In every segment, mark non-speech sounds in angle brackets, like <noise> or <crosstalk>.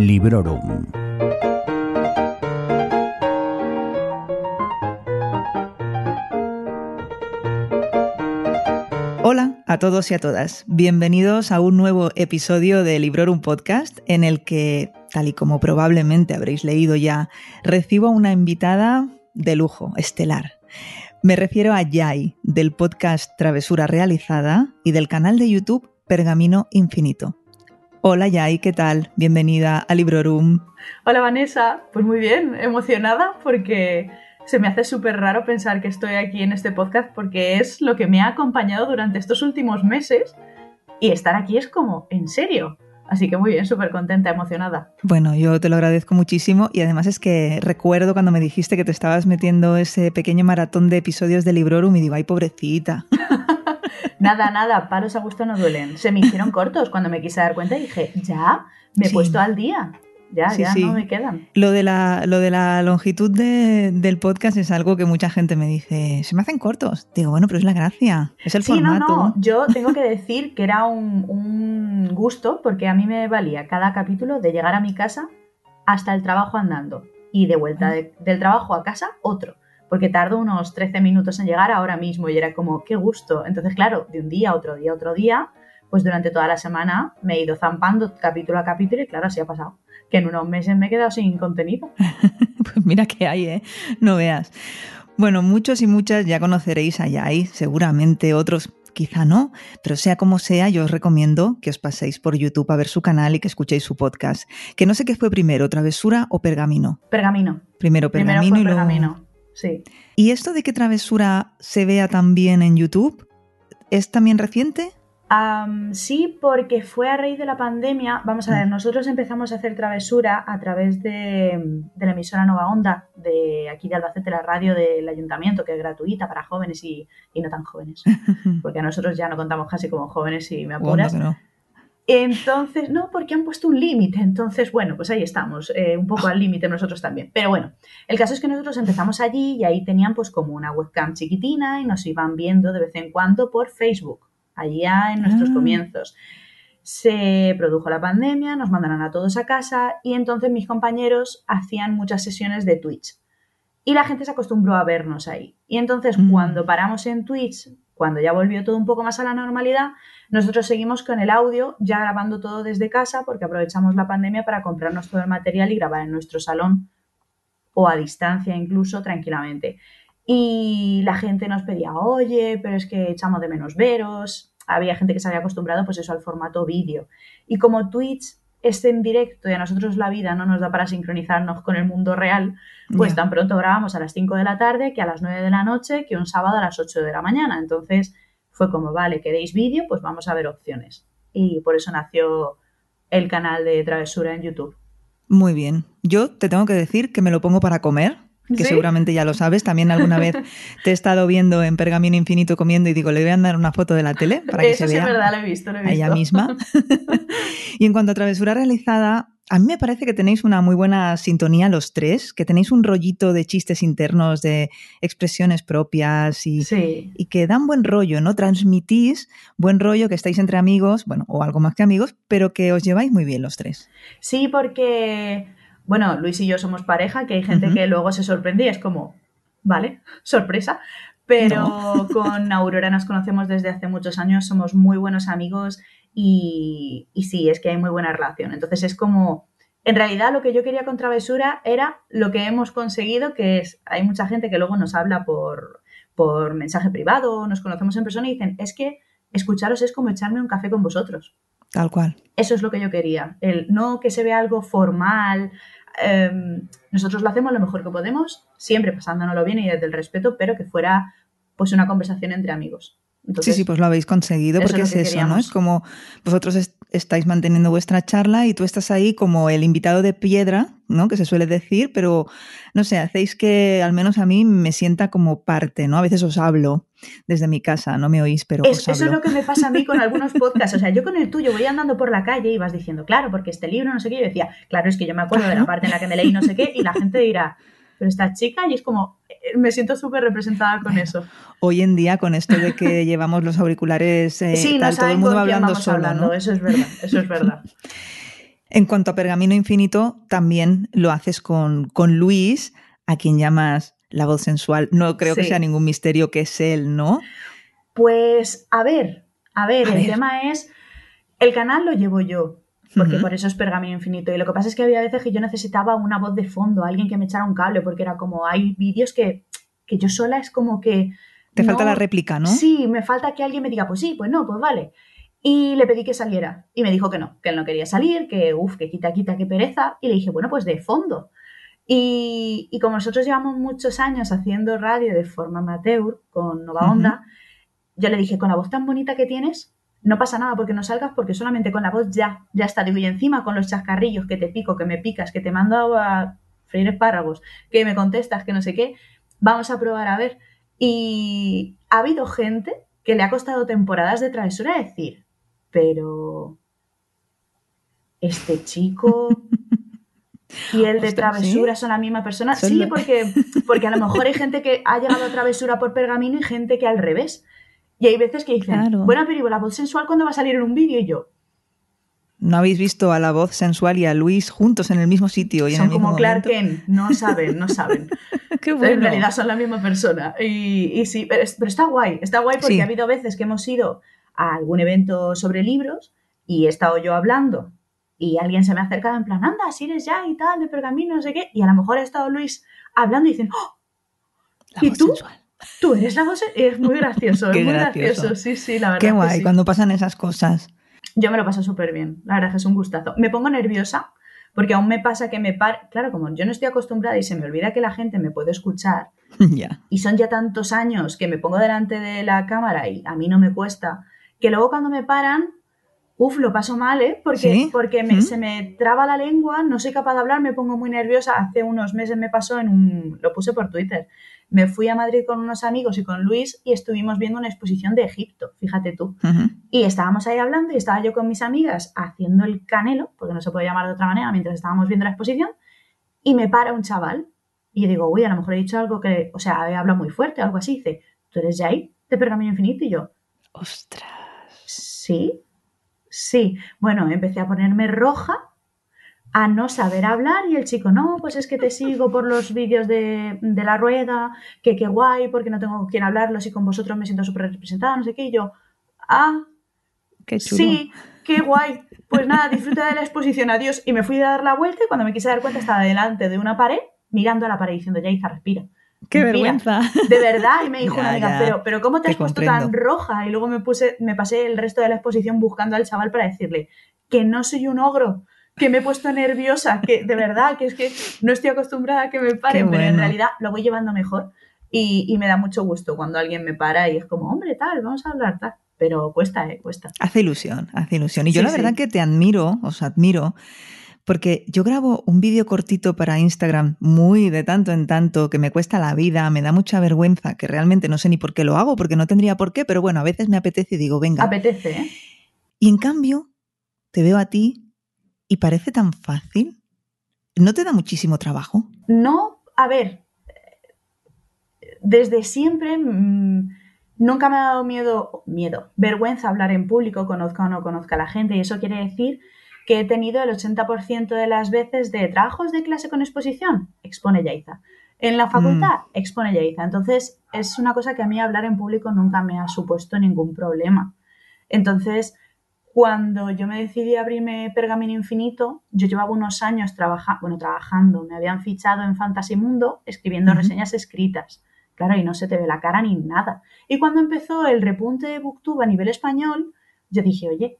Librorum. Hola a todos y a todas. Bienvenidos a un nuevo episodio de Librorum Podcast en el que, tal y como probablemente habréis leído ya, recibo a una invitada de lujo, estelar. Me refiero a Yai, del podcast Travesura Realizada y del canal de YouTube Pergamino Infinito. Hola Yai, ¿qué tal? Bienvenida a Librorum. Hola Vanessa, pues muy bien, emocionada porque se me hace súper raro pensar que estoy aquí en este podcast porque es lo que me ha acompañado durante estos últimos meses y estar aquí es como, en serio. Así que muy bien, súper contenta, emocionada. Bueno, yo te lo agradezco muchísimo y además es que recuerdo cuando me dijiste que te estabas metiendo ese pequeño maratón de episodios de Librorum y digo, ay, pobrecita. <laughs> nada, nada, palos a gusto no duelen. Se me hicieron <laughs> cortos cuando me quise dar cuenta y dije, ya, me he puesto al día ya, ya no me quedan. Lo de la, lo de la longitud del podcast es algo que mucha gente me dice, se me hacen cortos. Digo, bueno, pero es la gracia, es el sí, No, no, yo <laughs> tengo que decir que era un, un gusto porque a mí me valía cada capítulo de llegar a mi casa hasta el trabajo andando y de vuelta ah. del trabajo a casa otro porque tardo unos 13 minutos en llegar ahora mismo y era como, qué gusto. Entonces, claro, de un día otro día, otro día, pues durante toda la semana me he ido zampando capítulo a capítulo y claro, así ha pasado que en unos meses me he quedado sin contenido. <laughs> pues mira que hay, ¿eh? No veas. Bueno, muchos y muchas ya conoceréis a Yai, seguramente otros quizá no, pero sea como sea, yo os recomiendo que os paséis por YouTube a ver su canal y que escuchéis su podcast. Que no sé qué fue primero, Travesura o Pergamino. Pergamino. Primero Pergamino y luego... Pergamino, sí. ¿Y esto de que Travesura se vea también en YouTube es también reciente? Sí, porque fue a raíz de la pandemia. Vamos a ver, mm. nosotros empezamos a hacer travesura a través de, la emisora Nova Onda, de aquí de Albacete, la radio del ayuntamiento, que es gratuita para jóvenes y, no tan jóvenes. <laughs> Porque a nosotros ya no contamos casi como jóvenes y me apuras. Entonces, no, porque han puesto un límite. Entonces, bueno, pues ahí estamos, eh, un poco al límite nosotros también. Pero bueno, el caso es que nosotros empezamos allí y ahí tenían pues como una webcam chiquitina y nos iban viendo de vez en cuando por Facebook allá en nuestros ah. comienzos. Se produjo la pandemia, nos mandaron a todos a casa y entonces mis compañeros hacían muchas sesiones de Twitch. Y la gente se acostumbró a vernos ahí. Y entonces mm. cuando paramos en Twitch, cuando ya volvió todo un poco más a la normalidad, nosotros seguimos con el audio, ya grabando todo desde casa, porque aprovechamos la pandemia para comprarnos todo el material y grabar en nuestro salón o a distancia incluso tranquilamente. Y la gente nos pedía, oye, pero es que echamos de menos veros, había gente que se había acostumbrado pues eso al formato vídeo. Y como Twitch es en directo y a nosotros la vida no nos da para sincronizarnos con el mundo real, pues tan pronto grabamos a las 5 de la tarde que a las 9 de la noche que un sábado a las 8 de la mañana. Entonces fue como, vale, ¿queréis vídeo? Pues vamos a ver opciones. Y por eso nació el canal de Travesura en YouTube. Muy bien. Yo te tengo que decir que me lo pongo para comer que seguramente ya lo sabes. También alguna vez <laughs> te he estado viendo en Pergamino Infinito comiendo y digo, le voy a dar una foto de la tele para que se vea. es verdad, lo he visto, lo he visto. ella misma. <laughs> y en cuanto a travesura realizada, a mí me parece que tenéis una muy buena sintonía los tres, que tenéis un rollito de chistes internos, de expresiones propias y, y, que dan buen rollo, ¿no? Transmitís buen rollo, que estáis entre amigos, bueno, o algo más que amigos, pero que os lleváis muy bien los tres. Sí, porque bueno, Luis y yo somos pareja, que hay gente que luego se sorprende y es como, vale, sorpresa. Pero <laughs> con Aurora nos conocemos desde hace muchos años, somos muy buenos amigos y, y sí, es que hay muy buena relación. Entonces es como, en realidad lo que yo quería con Travesura era lo que hemos conseguido, que es, hay mucha gente que luego nos habla por, por mensaje privado, nos conocemos en persona y dicen, es que escucharos es como echarme un café con vosotros. Tal cual. Eso es lo que yo quería. El no que se vea algo formal. Em, nosotros lo hacemos lo mejor que podemos, siempre pasándonoslo bien y desde el respeto, pero que fuera pues una conversación entre amigos sí, sí, pues lo habéis conseguido porque es, eso, ¿no? Es como vosotros estáis manteniendo vuestra charla y tú estás ahí como el invitado de piedra, ¿no? Que se suele decir, pero no sé, hacéis que al menos a mí me sienta como parte, ¿no? A veces os hablo desde mi casa, no me oís, pero Eso es lo que me pasa a mí con algunos podcasts. O sea, yo con el tuyo voy andando por la calle y vas diciendo, claro, porque este libro no sé qué. Yo decía, claro, es que yo me acuerdo de la parte en la que me leí no sé qué y la gente dirá, pero esta chica y es como, eh, me siento súper representada con eso. Hoy en día, con esto de que <laughs> llevamos los auriculares, eh, sí, tal, todo el mundo va hablando solo. Hablando. Eso es verdad, eso es verdad. <laughs> En cuanto a Pergamino Infinito, también lo haces con, con Luis, a quien llamas la voz sensual. No creo que sea ningún misterio que es él, ¿no? Pues a ver, a ver, el tema es, el canal lo llevo yo, porque por eso es Pergamino Infinito. Y lo que pasa es que había veces que yo necesitaba una voz de fondo, alguien que me echara un cable, porque era como, hay vídeos que, que yo sola es como que... Te falta la réplica, ¿no? Sí, me falta que alguien me diga, pues sí, pues no, pues vale. Y le pedí que saliera. Y me dijo que no, que él no quería salir, que uff, que quita, quita, que pereza. Y le dije, bueno, pues de fondo. Y, y, como nosotros llevamos muchos años haciendo radio de forma amateur con Nova Onda, yo le dije, con la voz tan bonita que tienes, no pasa nada porque no salgas, porque solamente con la voz ya, ya está. Digo, y encima con los chascarrillos que te pico, que me picas, que te mando a freír espárragos, que me contestas, que no sé qué, vamos a probar a ver. Y ha habido gente que le ha costado temporadas de travesura decir, pero este chico <laughs> y el de travesura son la misma persona. Sí, porque, porque a lo mejor hay gente que ha llegado a travesura por pergamino y gente que al revés. Y hay veces que dicen, bueno, pero la voz sensual cuando va a salir en un vídeo? Y yo, ¿No habéis visto a la voz sensual y a Luis juntos en el mismo sitio? Y son en el como Clark Kent, no saben, no saben. <laughs> Qué bueno. En realidad son la misma persona. Y, sí, pero, está guay, está guay porque ha habido veces que hemos ido a algún evento sobre libros y he estado yo hablando y alguien se me ha acercado en plan, anda, si eres ya y tal, de pergamino, no sé qué, y a lo mejor ha estado Luis hablando y dicen, ¡Oh! ¿y tú? Tú eres la voz, es muy gracioso, <laughs> es muy gracioso. sí, sí, la verdad. Qué guay, cuando pasan esas cosas. Yo me lo paso súper bien, la verdad que es un gustazo. Me pongo nerviosa porque aún me pasa que me par... Claro, como yo no estoy acostumbrada y se me olvida que la gente me puede escuchar, <laughs> y son ya tantos años que me pongo delante de la cámara y a mí no me cuesta, que luego cuando me paran, uff, lo paso mal, ¿eh? Porque, porque ¿Mm? se me traba la lengua, no soy capaz de hablar, me pongo muy nerviosa. Hace unos meses me pasó en un... lo puse por Twitter me fui a Madrid con unos amigos y con Luis y estuvimos viendo una exposición de Egipto, fíjate tú. Y estábamos ahí hablando y estaba yo con mis amigas haciendo el canelo, porque no se puede llamar de otra manera, mientras estábamos viendo la exposición, y me para un chaval. Y yo digo, uy, a lo mejor he dicho algo que, o sea, habla muy fuerte, algo así. Dice, ¿tú eres Jay de Pergamino Infinito? Y yo, ostras. Sí, sí. Bueno, empecé a ponerme roja a no saber hablar y el chico, no, pues es que te sigo por los vídeos de, la rueda, que qué guay, porque no tengo quien hablarlos y con vosotros me siento súper representada, no sé qué, y yo, ah, qué sí, qué guay, pues nada, disfruta de la exposición, adiós, y me fui a dar la vuelta y cuando me quise dar cuenta estaba delante de una pared, mirando a la pared diciendo, Yaiza, respira. Qué vergüenza. De verdad, y me dijo <laughs> una amiga, pero, pero ¿cómo te has puesto tan roja? Y luego me puse, me pasé el resto de la exposición buscando al chaval para decirle que no soy un ogro, que me he puesto nerviosa, que de verdad, que es que no estoy acostumbrada a que me paren, pero en realidad lo voy llevando mejor y, me da mucho gusto cuando alguien me para y es como, hombre, tal, vamos a hablar, tal. Pero cuesta, ¿eh? Cuesta. Hace ilusión, hace ilusión. Y yo la verdad que te admiro, os admiro, porque yo grabo un vídeo cortito para Instagram muy de tanto en tanto que me cuesta la vida, me da mucha vergüenza, que realmente no sé ni por qué lo hago, porque no tendría por qué, pero bueno, a veces me apetece y digo, venga. Apetece, ¿eh? Y en cambio, te veo a ti y parece tan fácil. ¿No te da muchísimo trabajo? No, a ver, desde siempre mm, nunca me ha dado miedo, miedo, vergüenza hablar en público, conozca o no conozca a la gente, y eso quiere decir que he tenido el 80% de las veces de trabajos de clase con exposición, expone Yaiza. En la facultad, mm. expone Yaiza. Entonces, es una cosa que a mí hablar en público nunca me ha supuesto ningún problema. Entonces, cuando yo me decidí a abrirme Pergamino Infinito, yo llevaba unos años bueno, trabajando, me habían fichado en Fantasy Mundo escribiendo reseñas escritas. Claro, y no se te ve la cara ni nada. Y cuando empezó el repunte de Booktube a nivel español, yo dije, oye,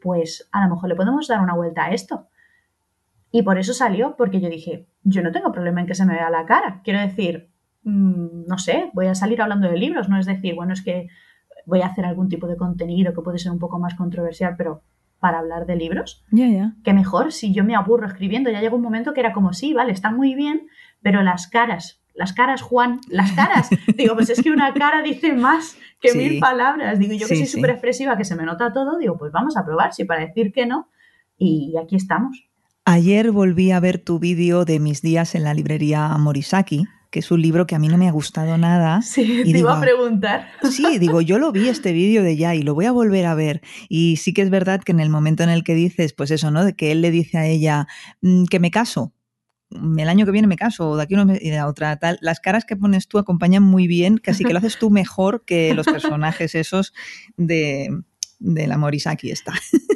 pues a lo mejor le podemos dar una vuelta a esto. Y por eso salió, porque yo dije, yo no tengo problema en que se me vea la cara. Quiero decir, mm, no sé, voy a salir hablando de libros, no es decir, bueno, es que voy a hacer algún tipo de contenido que puede ser un poco más controversial, pero para hablar de libros. Ya, ya. Que mejor si yo me aburro escribiendo. Ya llegó un momento que era como, sí, vale, está muy bien, pero las caras, las caras, Juan, las caras. <laughs> digo, pues es que una cara dice más que mil palabras. Digo, yo que soy súper expresiva, que se me nota todo, digo, pues vamos a probar, si para decir que no. Y aquí estamos. Ayer volví a ver tu vídeo de mis días en la librería Morisaki que es un libro que a mí no me ha gustado nada. <laughs> Sí, y te iba a preguntar. Sí, digo, yo lo vi este vídeo de ya y lo voy a volver a ver. Y sí que es verdad que en el momento en el que dices, pues eso, ¿no? De que él le dice a ella mm, que me caso, el año que viene me caso, o de aquí uno y de otra, tal. Las caras que pones tú acompañan muy bien, casi que lo haces tú mejor que los <laughs> personajes esos de, del amor Isaac está.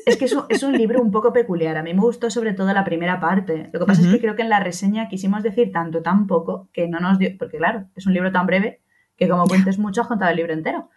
Es que es un, libro un poco peculiar. A mí me gustó sobre todo la primera parte. Lo que pasa es que creo que en la reseña quisimos decir tanto, tan poco, que no nos dio. Porque claro, es un libro tan breve que como cuentes mucho has contado el libro entero.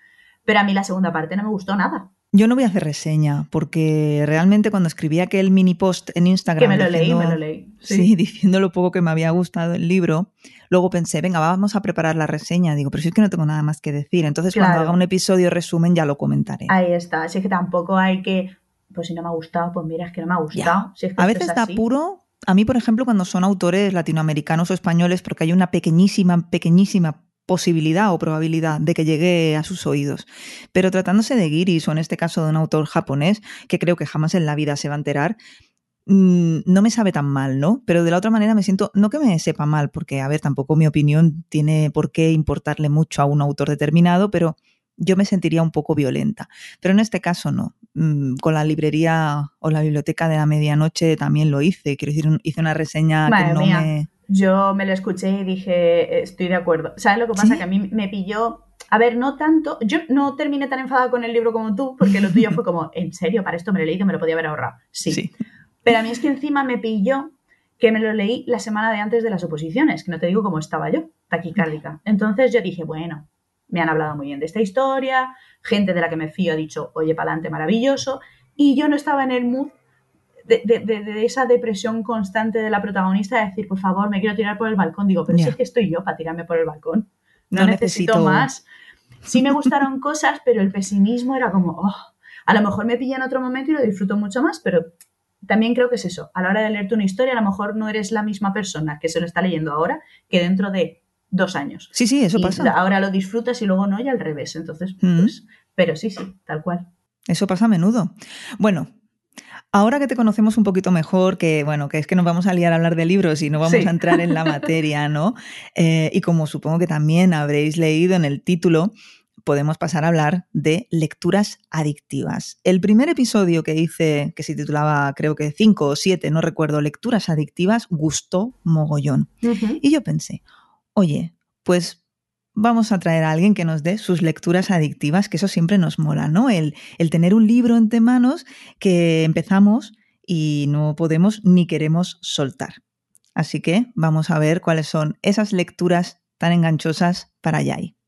Pero a mí la segunda parte no me gustó nada. Yo no voy a hacer reseña, porque realmente cuando escribí aquel mini post en Instagram. Que me lo leí, me lo leí. Sí. <laughs> diciendo lo poco que me había gustado el libro. Luego pensé, venga, vamos a preparar la reseña. Digo, pero si es que no tengo nada más que decir. Entonces, cuando haga un episodio resumen, ya lo comentaré. Ahí está. Así que tampoco hay que. Pues si no me ha gustado, pues mira, es que no me ha gustado. a veces da puro. A mí, por ejemplo, cuando son autores latinoamericanos o españoles, porque hay una pequeñísima, pequeñísima posibilidad o probabilidad de que llegue a sus oídos. Pero tratándose de guiris o en este caso de un autor japonés, que creo que jamás en la vida se va a enterar, mm, no me sabe tan mal, ¿no? Pero de la otra manera me siento, no que me sepa mal, porque, a ver, tampoco mi opinión tiene por qué importarle mucho a un autor determinado, pero yo me sentiría un poco violenta. Pero en este caso no. Mm, con la librería o la biblioteca de la medianoche también lo hice. Quiero decir, hice una reseña que no me yo me lo escuché y dije, estoy de acuerdo. ¿Sabes lo que pasa? Que a mí me pilló. A ver, no tanto. Yo no terminé tan enfadada con el libro como tú, porque lo tuyo fue como, ¿en serio? Para esto me lo he leído, me lo podía haber ahorrado. Sí. Pero a mí es que encima me pilló que me lo leí la semana de antes de las oposiciones, que no te digo cómo estaba yo, taquicárdica. Entonces yo dije, bueno, me han hablado muy bien de esta historia, gente de la que me fío ha dicho, oye, pa'lante, maravilloso, y yo no estaba en el mood de, esa depresión constante de la protagonista de decir, por favor, me quiero tirar por el balcón. Digo, pero si es que estoy yo para tirarme por el balcón. No, necesito, más. Sí me gustaron <laughs> cosas, pero el pesimismo era como, oh, a lo mejor me pilla en otro momento y lo disfruto mucho más, pero también creo que es eso. A la hora de leerte una historia, a lo mejor no eres la misma persona que se lo está leyendo ahora que dentro de dos años. Sí, sí, eso pasa. Ahora lo disfrutas y luego no, y al revés. Entonces, mm. pues, pero sí, sí, tal cual. Eso pasa a menudo. Bueno, Ahora que te conocemos un poquito mejor, que bueno, que es que nos vamos a liar a hablar de libros y no vamos a entrar en la <laughs> materia, ¿no? Eh, y como supongo que también habréis leído en el título, podemos pasar a hablar de lecturas adictivas. El primer episodio que hice, que se titulaba creo que 5 o 7, no recuerdo, lecturas adictivas, gustó mogollón. Y yo pensé, oye, pues vamos a traer a alguien que nos dé sus lecturas adictivas, que eso siempre nos mola, ¿no? El, el tener un libro entre manos que empezamos y no podemos ni queremos soltar. Así que vamos a ver cuáles son esas lecturas tan enganchosas para Yai.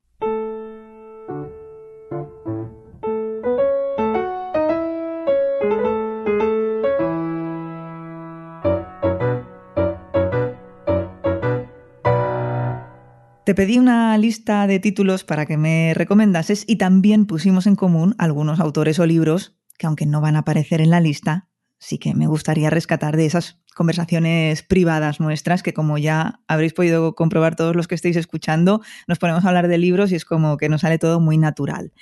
Te pedí una lista de títulos para que me recomendases y también pusimos en común algunos autores o libros que aunque no van a aparecer en la lista, sí que me gustaría rescatar de esas conversaciones privadas nuestras que como ya habréis podido comprobar todos los que estéis escuchando, nos ponemos a hablar de libros y es como que nos sale todo muy natural.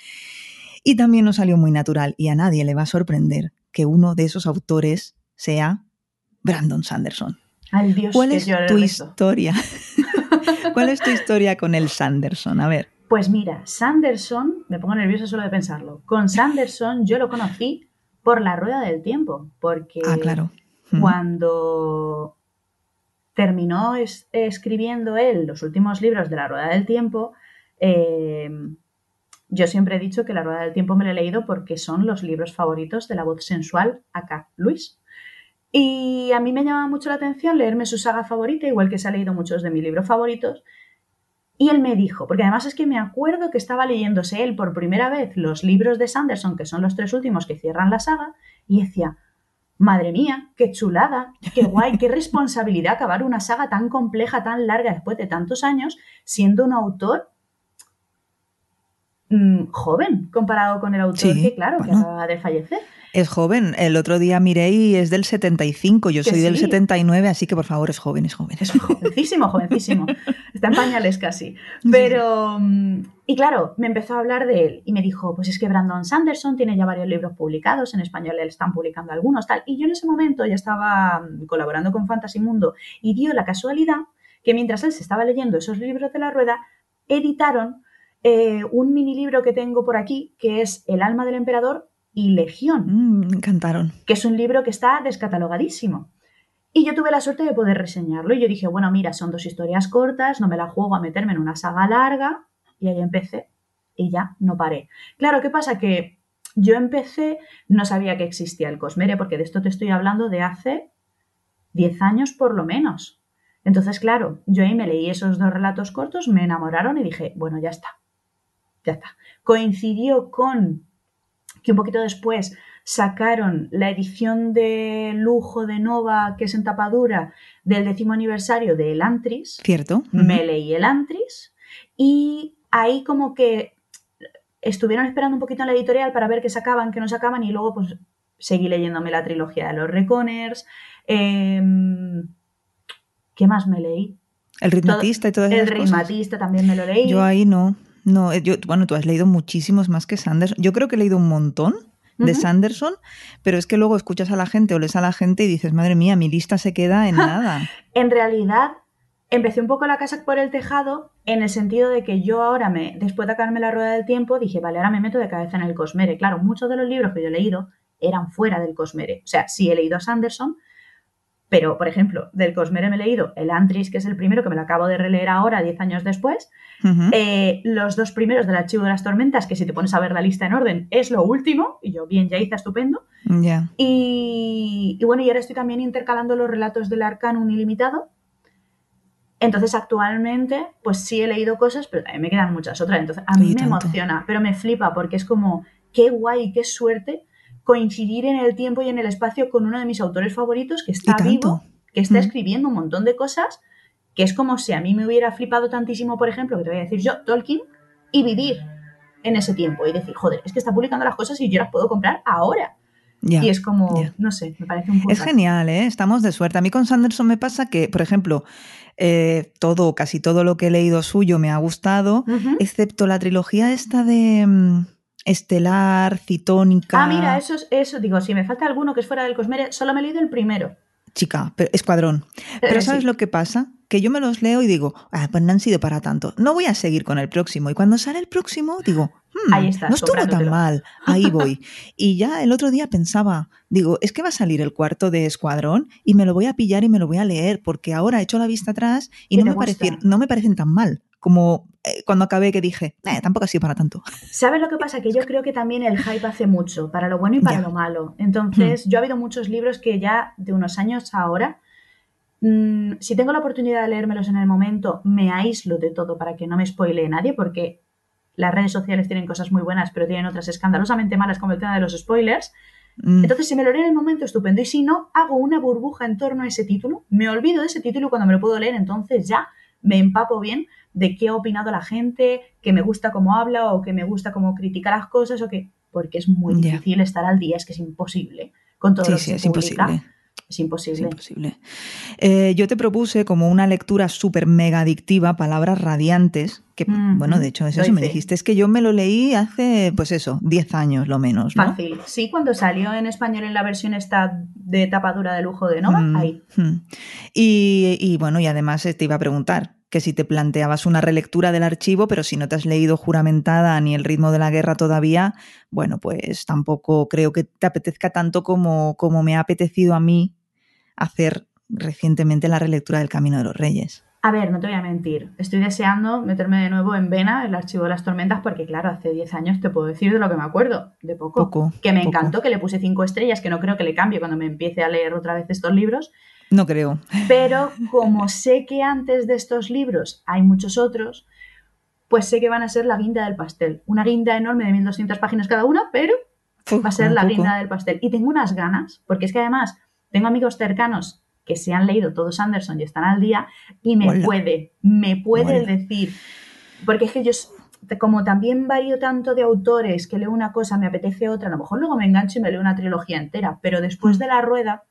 Y también nos salió muy natural y a nadie le va a sorprender que uno de esos autores sea Brandon Sanderson. ¿Cuál es tu historia? <laughs> ¿Cuál es tu historia con el Sanderson? A ver. Pues mira, Sanderson, me pongo nerviosa solo de pensarlo. Con Sanderson yo lo conocí por la rueda del tiempo, porque ah, claro. cuando terminó escribiendo él los últimos libros de la rueda del tiempo, em, yo siempre he dicho que la rueda del tiempo me lo he leído porque son los libros favoritos de la voz sensual acá, Luis. Y a mí me llama mucho la atención leerme su saga favorita, igual que se ha leído muchos de mis libros favoritos. Y él me dijo, porque además es que me acuerdo que estaba leyéndose él por primera vez los libros de Sanderson, que son los tres últimos que cierran la saga, y decía, madre mía, qué chulada, qué guay, qué responsabilidad acabar una saga tan compleja, tan larga después de tantos años, siendo un autor mm, joven comparado con el autor que, claro, que acaba de fallecer. Es joven. El otro día miré y es del 75. Yo soy del 79, así que por favor es joven, es joven. Es jovencísimo, jovencísimo. Está en pañales casi. Pero. Mm, y claro, me empezó a hablar de él y me dijo: Pues es que Brandon Sanderson tiene ya varios libros publicados. En español le están publicando algunos, tal. Y yo en ese momento ya estaba mm, colaborando con Fantasy Mundo y dio la casualidad que mientras él se estaba leyendo esos libros de la rueda, editaron eh, un mini libro que tengo por aquí, que es El alma del emperador y Legión. Mm, me encantaron. Que es un libro que está descatalogadísimo. Y yo tuve la suerte de poder reseñarlo. Y yo dije, bueno, mira, son dos historias cortas, no me la juego a meterme en una saga larga. Y ahí empecé. Y ya no paré. Claro, ¿qué pasa? Que yo empecé, no sabía que existía el Cosmere, porque de esto te estoy hablando de hace 10 años por lo menos. Entonces, claro, yo ahí me leí esos dos relatos cortos, me enamoraron y dije, bueno, ya está. Ya está. Coincidió con que un poquito después sacaron la edición de lujo de Nova, que es en tapadura, del décimo aniversario de El Antris. Cierto. Me leí El Antris y ahí como que estuvieron esperando un poquito en la editorial para ver qué sacaban, qué no sacaban y luego pues seguí leyéndome la trilogía de los Reconers. Em, ¿Qué más me leí? El ritmatista y todo eso. El ritmatista también me lo leí. Yo ahí no. No, yo, bueno, tú has leído muchísimos más que Sanderson. Yo creo que he leído un montón de Sanderson, pero es que luego escuchas a la gente o lees a la gente y dices, madre mía, mi lista se queda en <laughs> nada. en realidad, empecé un poco la casa por el tejado en el sentido de que yo ahora, me, después de acabarme la rueda del tiempo, dije, vale, ahora me meto de cabeza en el Cosmere. Claro, muchos de los libros que yo he leído eran fuera del Cosmere. O sea, sí he leído a Sanderson, pero, por ejemplo, del Cosmere me he leído el Antris, que es el primero, que me lo acabo de releer ahora, 10 años después. Eh, los dos primeros del Archivo de las Tormentas, que si te pones a ver la lista en orden, es lo último. Y yo, bien, ya hice estupendo. Y, bueno, y ahora estoy también intercalando los relatos del Arcanum ilimitado. Entonces, actualmente, pues sí he leído cosas, pero también me quedan muchas otras. Entonces, a mí me emociona, pero me flipa porque es como, qué guay, qué suerte coincidir en el tiempo y en el espacio con uno de mis autores favoritos que está vivo, que está mm. escribiendo un montón de cosas, que es como si a mí me hubiera flipado tantísimo, por ejemplo, que te voy a decir yo, Tolkien, y vivir en ese tiempo y decir, joder, es que está publicando las cosas y yo las puedo comprar ahora. y es como, no sé, me parece un poco. Es genial, ¿eh? Estamos de suerte. A mí con Sanderson me pasa que, por ejemplo, eh, todo, casi todo lo que he leído suyo me ha gustado, excepto la trilogía esta de. Estelar, citónica. Ah, mira, eso, eso digo, si me falta alguno que es fuera del Cosmere, solo me he leído el primero. Chica, escuadrón. Pero, ¿sabes lo que pasa? Que yo me los leo y digo, ah, pues no han sido para tanto. No voy a seguir con el próximo. Y cuando sale el próximo, digo, hmm, Ahí no estuvo tan mal. Ahí voy. <laughs> y ya el otro día pensaba, digo, es que va a salir el cuarto de Escuadrón y me lo voy a pillar y me lo voy a leer, porque ahora he hecho la vista atrás y no me, parecen, no me parecen tan mal como eh, cuando acabé que dije, eh, tampoco ha sido para tanto. <laughs> ¿Sabes lo que pasa? Que yo creo que también el hype hace mucho, para lo bueno y para lo malo. Entonces, yo ha habido muchos libros que ya de unos años ahora, mm, si tengo la oportunidad de leérmelos en el momento, me aíslo de todo para que no me spoile nadie, porque las redes sociales tienen cosas muy buenas, pero tienen otras escandalosamente malas, como el tema de los spoilers. Hmm. Entonces, si me lo leo en el momento, estupendo. Y si no, hago una burbuja en torno a ese título, me olvido de ese título cuando me lo puedo leer, entonces ya me empapo bien de qué ha opinado la gente, que me gusta cómo habla o que me gusta cómo critica las cosas o que... Porque es muy difícil estar al día, es que es imposible con todo sí, es imposible. Es imposible. imposible. Eh, yo te propuse como una lectura súper mega adictiva, Palabras Radiantes, que, bueno, de hecho, eso me dijiste, es que yo me lo leí hace, pues eso, 10 años lo menos. ¿no? Fácil. Sí, cuando salió en español en la versión esta de tapadura de lujo de Nova, mm, ahí. Mm. Y, y bueno, y además te iba a preguntar, que si te planteabas una relectura del archivo, pero si no te has leído juramentada ni el ritmo de la guerra todavía, bueno, pues tampoco creo que te apetezca tanto como, como me ha apetecido a mí hacer recientemente la relectura del Camino de los Reyes. A ver, no te voy a mentir, estoy deseando meterme de nuevo en Vena, el archivo de las tormentas, porque claro, hace 10 años te puedo decir de lo que me acuerdo, de poco. que me encantó, que le puse 5 estrellas, que no creo que le cambie cuando me empiece a leer otra vez estos libros, no creo. Pero como sé que antes de estos libros hay muchos otros, pues sé que van a ser la guinda del pastel. Una guinda enorme de 1200 páginas cada una, pero va a ser la guinda del pastel. Y tengo unas ganas, porque es que además tengo amigos cercanos que se han leído todos Anderson y están al día y me puede, me puede decir, porque es que yo como también varío tanto de autores que leo una cosa, me apetece otra, a lo mejor luego me engancho y me leo una trilogía entera, pero después mm. de la rueda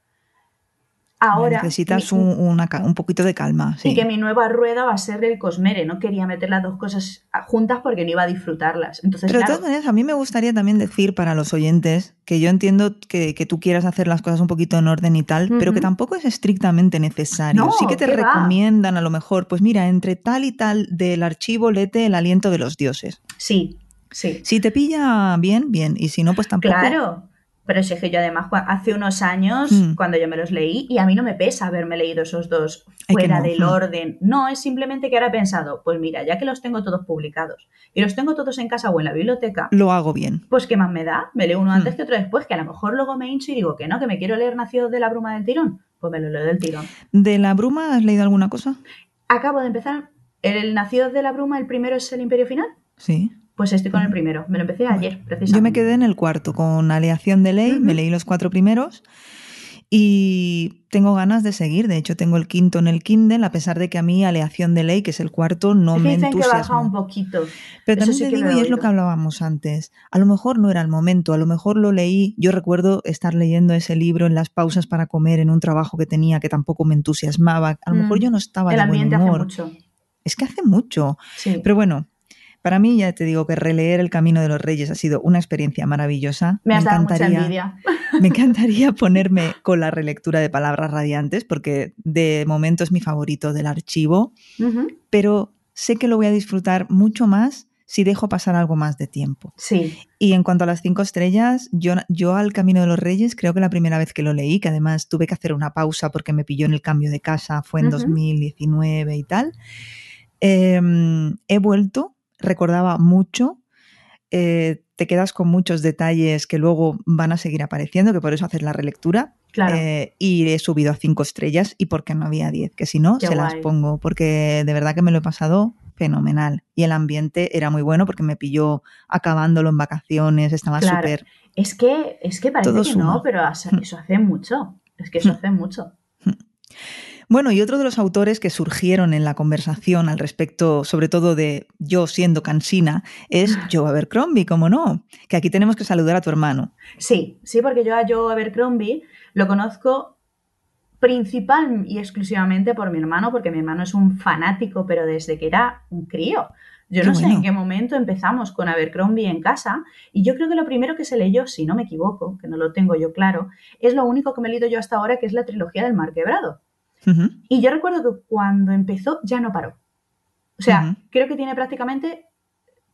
Ahora. Necesitas un, un, poquito de calma. Y que mi nueva rueda va a ser del Cosmere. No quería meter las dos cosas juntas porque no iba a disfrutarlas. Entonces, Pero de todas maneras, a mí me gustaría también decir para los oyentes que yo entiendo que, tú quieras hacer las cosas un poquito en orden y tal, pero que tampoco es estrictamente necesario. sí que te recomiendan a lo mejor, pues mira, entre tal y tal del archivo lete el aliento de los dioses. Sí, sí. Si te pilla bien, bien. Y si no, pues tampoco. Claro. Pero si es que yo además hace unos años, hmm. cuando yo me los leí, y a mí no me pesa haberme leído esos dos fuera del orden. No, es simplemente que ahora he pensado, pues mira, ya que los tengo todos publicados y los tengo todos en casa o en la biblioteca, lo hago bien. Pues qué más me da, me leo uno antes hmm. que otro después, que a lo mejor luego me hincho y digo que no, que me quiero leer Nacido de la Bruma del Tirón, pues me lo leo del tirón. ¿De la Bruma has leído alguna cosa? Acabo de empezar. El Nacido de la Bruma, el primero es el Imperio Final. Sí. Pues estoy con el primero. Me lo empecé ayer, precisamente. Yo me quedé en el cuarto con aleación de ley, me leí los cuatro primeros y tengo ganas de seguir. De hecho, tengo el quinto en el Kindle, a pesar de que a mí aleación de ley, que es el cuarto, no me dicen entusiasma. que baja un poquito. Pero también te digo, y es lo que hablábamos antes, a lo mejor no era el momento, a lo mejor lo leí. Yo recuerdo estar leyendo ese libro en las pausas para comer en un trabajo que tenía que tampoco me entusiasmaba. A lo mejor mm. yo no estaba el de buen humor. Hace mucho. Es que hace mucho. Pero bueno, para mí, ya te digo que releer El Camino de los Reyes ha sido una experiencia maravillosa. Me, encantaría, <laughs> Me encantaría <laughs> ponerme con la relectura de Palabras Radiantes, porque de momento es mi favorito del archivo, pero sé que lo voy a disfrutar mucho más si dejo pasar algo más de tiempo. Sí. Y en cuanto a las cinco estrellas, yo, yo al Camino de los Reyes, creo que la primera vez que lo leí, que además tuve que hacer una pausa porque me pilló en el cambio de casa, fue en 2019 y tal, em, he vuelto recordaba mucho. Eh, te quedas con muchos detalles que luego van a seguir apareciendo, que por eso haces la relectura. Eh, y he subido a cinco estrellas y porque no había diez, que si no, se las pongo, porque de verdad que me lo he pasado fenomenal. Y el ambiente era muy bueno porque me pilló acabándolo en vacaciones, estaba súper... Es que, es que parece que no, pero mm. eso hace mucho. Es que eso mm. hace mucho. Bueno, y otro de los autores que surgieron en la conversación al respecto, sobre todo de yo siendo cansina, es Joe Abercrombie, como no, que aquí tenemos que saludar a tu hermano. Sí, sí, porque yo a Joe Abercrombie lo conozco principal y exclusivamente por mi hermano, porque mi hermano es un fanático, pero desde que era un crío. Yo no sé en qué momento empezamos con Abercrombie en casa y yo creo que lo primero que se leyó, si no me equivoco, que no lo tengo yo claro, es lo único que me he leído yo hasta ahora, que es la trilogía del Mar Quebrado. Y yo recuerdo que cuando empezó ya no paró. O sea, creo que tiene prácticamente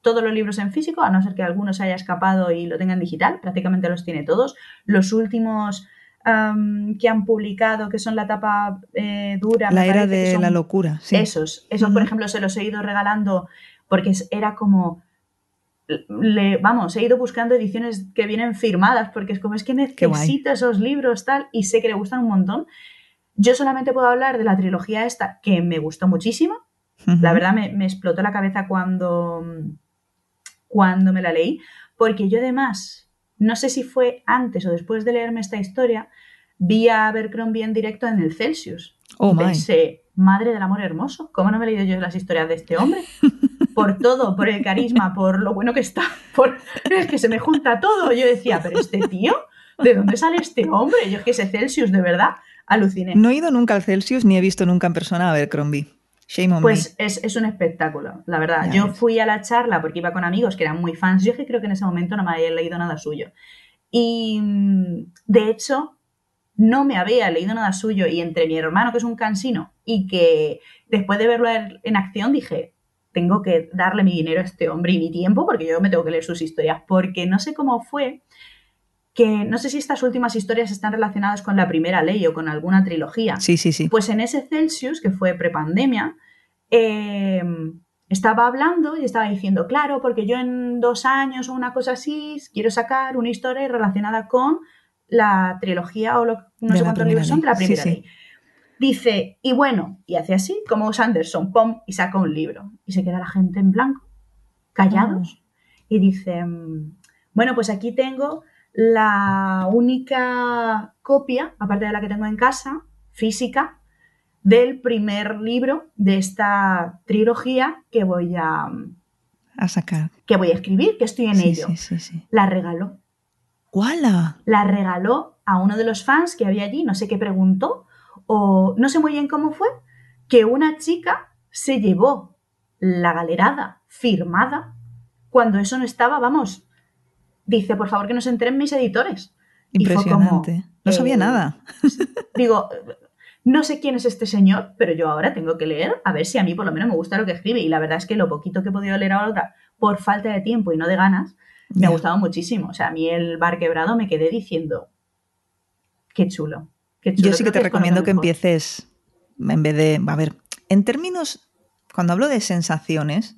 todos los libros en físico, a no ser que alguno se haya escapado y lo tenga en digital, prácticamente los tiene todos. Los últimos que han publicado, que son la tapa eh, dura. La era de la locura, sí. Esos, esos por ejemplo, se los he ido regalando porque era como... Le, vamos, he ido buscando ediciones que vienen firmadas porque es como es que necesito esos libros tal y sé que le gustan un montón yo solamente puedo hablar de la trilogía esta, que me gustó muchísimo. La verdad me, explotó la cabeza cuando, cuando me la leí, porque yo además, no sé si fue antes o después de leerme esta historia, vi a Abercrombie en directo en el Celsius. Oh, y pensé, madre del amor hermoso, ¿cómo no me he leído yo las historias de este hombre? <laughs> Por todo, por el carisma, por lo bueno que está, por es que se me junta todo. Yo decía, pero este tío, ¿de dónde sale este hombre? Yo es que ese Celsius, de verdad, aluciné. No he ido nunca al Celsius ni he visto nunca en persona a Abercrombie. Shame on pues Es, es, un espectáculo, la verdad. Yo fui a la charla porque iba con amigos que eran muy fans. Yo que creo que en ese momento no me había leído nada suyo. Y mm, de hecho, no me había leído nada suyo. Y entre mi hermano, que es un cansino, y que después de verlo en acción dije, tengo que darle mi dinero a este hombre y mi tiempo porque yo me tengo que leer sus historias. Porque no sé cómo fue, que no sé si estas últimas historias están relacionadas con la primera ley o con alguna trilogía. Sí, sí, sí. Pues en ese Celsius, que fue prepandemia, eh, estaba hablando y estaba diciendo, claro, porque yo en dos años o una cosa así quiero sacar una historia relacionada con la trilogía o lo, no sé cuántos libros son de la primera ley. Dice, y bueno, y hace así, como Sanderson, pom, y saca un libro. Y se queda la gente en blanco, callados, ah. y dice, bueno, pues aquí tengo la única copia, aparte de la que tengo en casa, física, del primer libro de esta trilogía que voy a, a sacar. Que voy a escribir, que estoy en ello. la regaló. ¿Cuál? La regaló a uno de los fans que había allí, no sé qué preguntó, o no sé muy bien cómo fue, que una chica se llevó la galerada firmada cuando eso no estaba, vamos, dice, por favor que no se enteren mis editores. Impresionante. no sabía eh, nada. <laughs> Digo, no sé quién es este señor, pero yo ahora tengo que leer a ver si a mí por lo menos me gusta lo que escribe. Y la verdad es que lo poquito que he podido leer ahora, por falta de tiempo y no de ganas, me ha gustado muchísimo. O sea, a mí el bar quebrado me quedé diciendo, qué chulo. Qué chulo. Yo sí que te recomiendo que empieces en vez de, a ver, en términos, cuando hablo de sensaciones,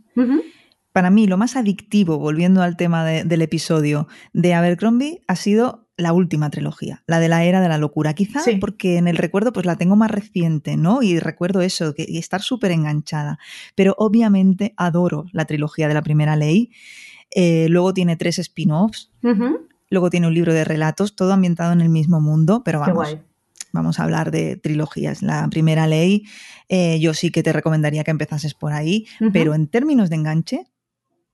para mí lo más adictivo, volviendo al tema del episodio de Abercrombie, ha sido la última trilogía, la de la era de la locura. Quizá porque en el recuerdo pues la tengo más reciente, ¿no? Y recuerdo eso, que, y estar súper enganchada. Pero obviamente adoro la trilogía de la primera ley. Eh, luego tiene tres spin-offs. Luego tiene un libro de relatos, todo ambientado en el mismo mundo, pero vamos, vamos a hablar de trilogías. La primera ley, eh, yo sí que te recomendaría que empezases por ahí, pero en términos de enganche,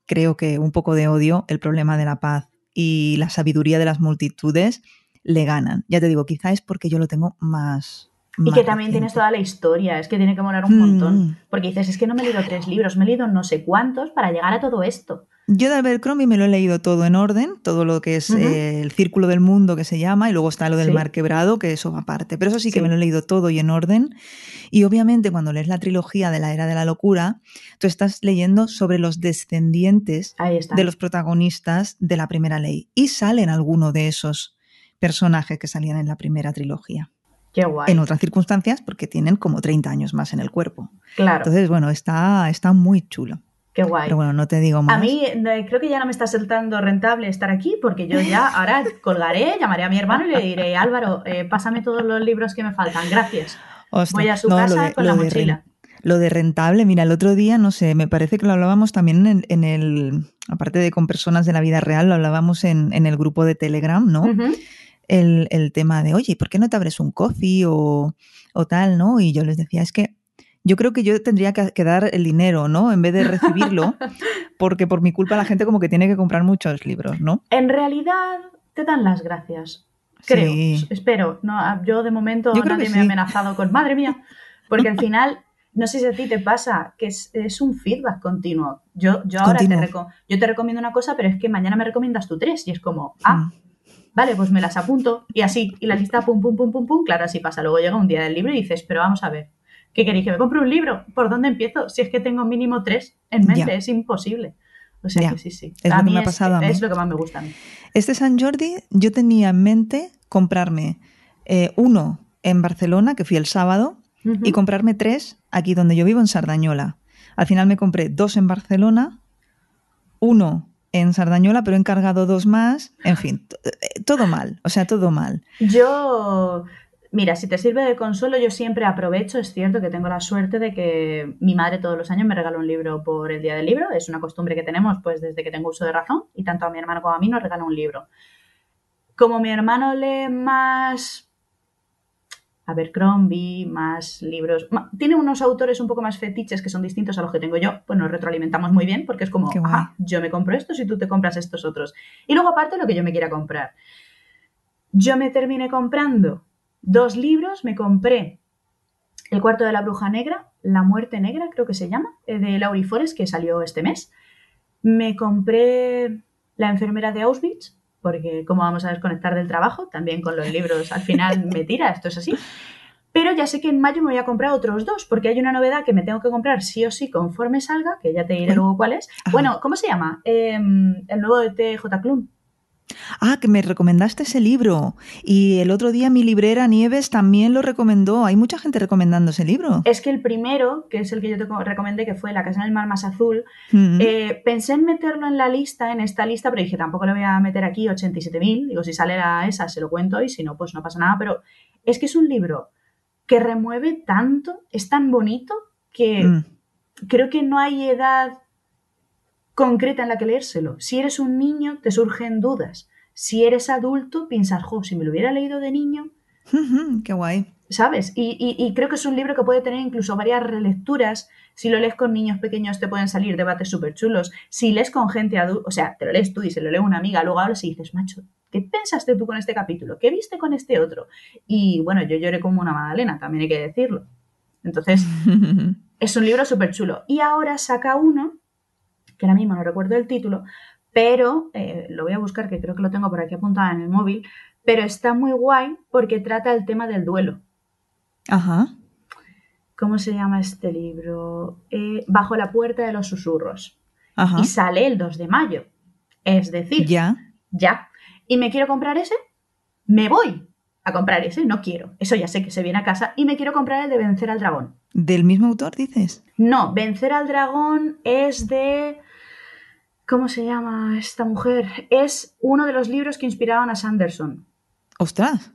creo que un poco de odio, el problema de la paz y la sabiduría de las multitudes le ganan. Ya te digo, quizá es porque yo lo tengo más... Y que también tienes toda la historia, es que tiene que molar un montón. Mm. Porque dices, es que no me he leído tres libros, me he leído no sé cuántos para llegar a todo esto. Yo de Abercrombie me lo he leído todo en orden, todo lo que es eh, el círculo del mundo que se llama, y luego está lo del mar quebrado, que eso va aparte. Pero eso sí que me lo he leído todo y en orden. Y obviamente cuando lees la trilogía de la Era de la Locura, tú estás leyendo sobre los descendientes de los protagonistas de la primera ley. Y salen algunos de esos personajes que salían en la primera trilogía. Qué guay. En otras circunstancias, porque tienen como 30 años más en el cuerpo. Claro. Entonces, bueno, está, está muy chulo. Qué guay. Pero bueno, no te digo más. A mí creo que ya no me está saltando rentable estar aquí porque yo ya ahora colgaré, llamaré a mi hermano y le diré, Álvaro, eh, pásame todos los libros que me faltan, gracias. Voy a su casa con la mochila. lo de rentable, mira, el otro día, no sé, me parece que lo hablábamos también en, el, aparte de con personas de la vida real, lo hablábamos en, el grupo de Telegram, ¿no? el, el, tema de, oye, ¿por qué no te abres un coffee o, o tal, ¿no? Y yo les decía, es que yo creo que yo tendría que, dar el dinero, ¿no? En vez de <laughs> recibirlo, porque por mi culpa la gente como que tiene que comprar muchos libros, ¿no? En realidad te dan las gracias. Creo, espero. No, yo de momento nadie me ha amenazado con, madre mía, porque al <laughs> final, no sé si a ti te pasa, que es, un feedback continuo. Yo, yo ahora te, yo te recomiendo una cosa, pero es que mañana me recomiendas tú tres y es como, ah, mm. vale, pues me las apunto y así, y la lista pum, pum, pum, pum, pum, claro, así pasa. Luego llega un día del libro y dices, pero vamos a ver, ¿Qué queréis? ¿Que me compre un libro? ¿Por dónde empiezo? Si es que tengo mínimo tres en mente, es imposible. O sea que sí, sí. Es lo que me ha pasado es, lo que más me gusta a mí. Este San Jordi yo tenía en mente comprarme eh, uno en Barcelona, que fui el sábado, y comprarme tres aquí donde yo vivo, en Sardañola. Al final me compré dos en Barcelona, uno en Sardañola, pero he encargado dos más. En fin, eh, todo mal, o sea, todo mal. Yo Mira, si te sirve de consuelo, yo siempre aprovecho, es cierto que tengo la suerte de que mi madre todos los años me regala un libro por el Día del Libro, es una costumbre que tenemos pues desde que tengo uso de razón y tanto a mi hermano como a mí nos regala un libro. Como mi hermano lee más Abercrombie, más libros, tiene unos autores un poco más fetiches que son distintos a los que tengo yo, pues nos retroalimentamos muy bien porque es como, ah, yo me compro estos y tú te compras estos otros. Y luego aparte lo que yo me quiera comprar. Yo me terminé comprando dos libros, me compré El cuarto de la bruja negra, La muerte negra, creo que se llama, eh, de Laurie Forest, que salió este mes. Me compré La enfermera de Auschwitz, porque como vamos a desconectar del trabajo, también con los libros al final me tira, esto es así. Pero ya sé que en mayo me voy a comprar otros dos, porque hay una novedad que me tengo que comprar sí o sí conforme salga, que ya te diré luego cuál es. Bueno, ¿cómo se llama? Em, el nuevo de TJ Klum. Ah, que me recomendaste ese libro. Y el otro día mi librera Nieves también lo recomendó. Hay mucha gente recomendando ese libro. Es que el primero, que es el que yo te recomendé, que fue La Casa en el Mar Más Azul, mm. eh, pensé en meterlo en la lista, en esta lista, pero dije, tampoco le voy a meter aquí 87.000. Digo, si sale a esa, se lo cuento y si no, pues no pasa nada. Pero es que es un libro que remueve tanto, es tan bonito, que mm. creo que no hay edad concreta en la que leérselo. Si eres un niño, te surgen dudas. Si eres adulto, piensas, jo, si me lo hubiera leído de niño. Qué guay. ¿Sabes? Y, creo que es un libro que puede tener incluso varias relecturas. Si lo lees con niños pequeños, te pueden salir debates súper chulos. Si lees con gente adulta, o sea, te lo lees tú y se lo lee una amiga, luego hablas y dices, macho, ¿Qué pensaste tú con este capítulo? ¿Qué viste con este otro? Y bueno, yo lloré como una magdalena, también hay que decirlo. Entonces, <laughs> es un libro súper chulo. Y ahora saca uno, que ahora mismo no recuerdo el título, pero eh, lo voy a buscar, que creo que lo tengo por aquí apuntado en el móvil, pero está muy guay porque trata el tema del duelo. Ajá. ¿Cómo se llama este libro? Eh, Bajo la puerta de los susurros. Ajá. Y sale el 2 de mayo. Es decir, Ya. ya. ¿Y me quiero comprar ese? Me voy a comprar ese, no quiero. Eso ya sé que se viene a casa. Y me quiero comprar el de Vencer al Dragón. ¿Del mismo autor, dices? No, Vencer al Dragón es de... ¿Cómo se llama esta mujer? Es uno de los libros que inspiraron a Sanderson. Ostras.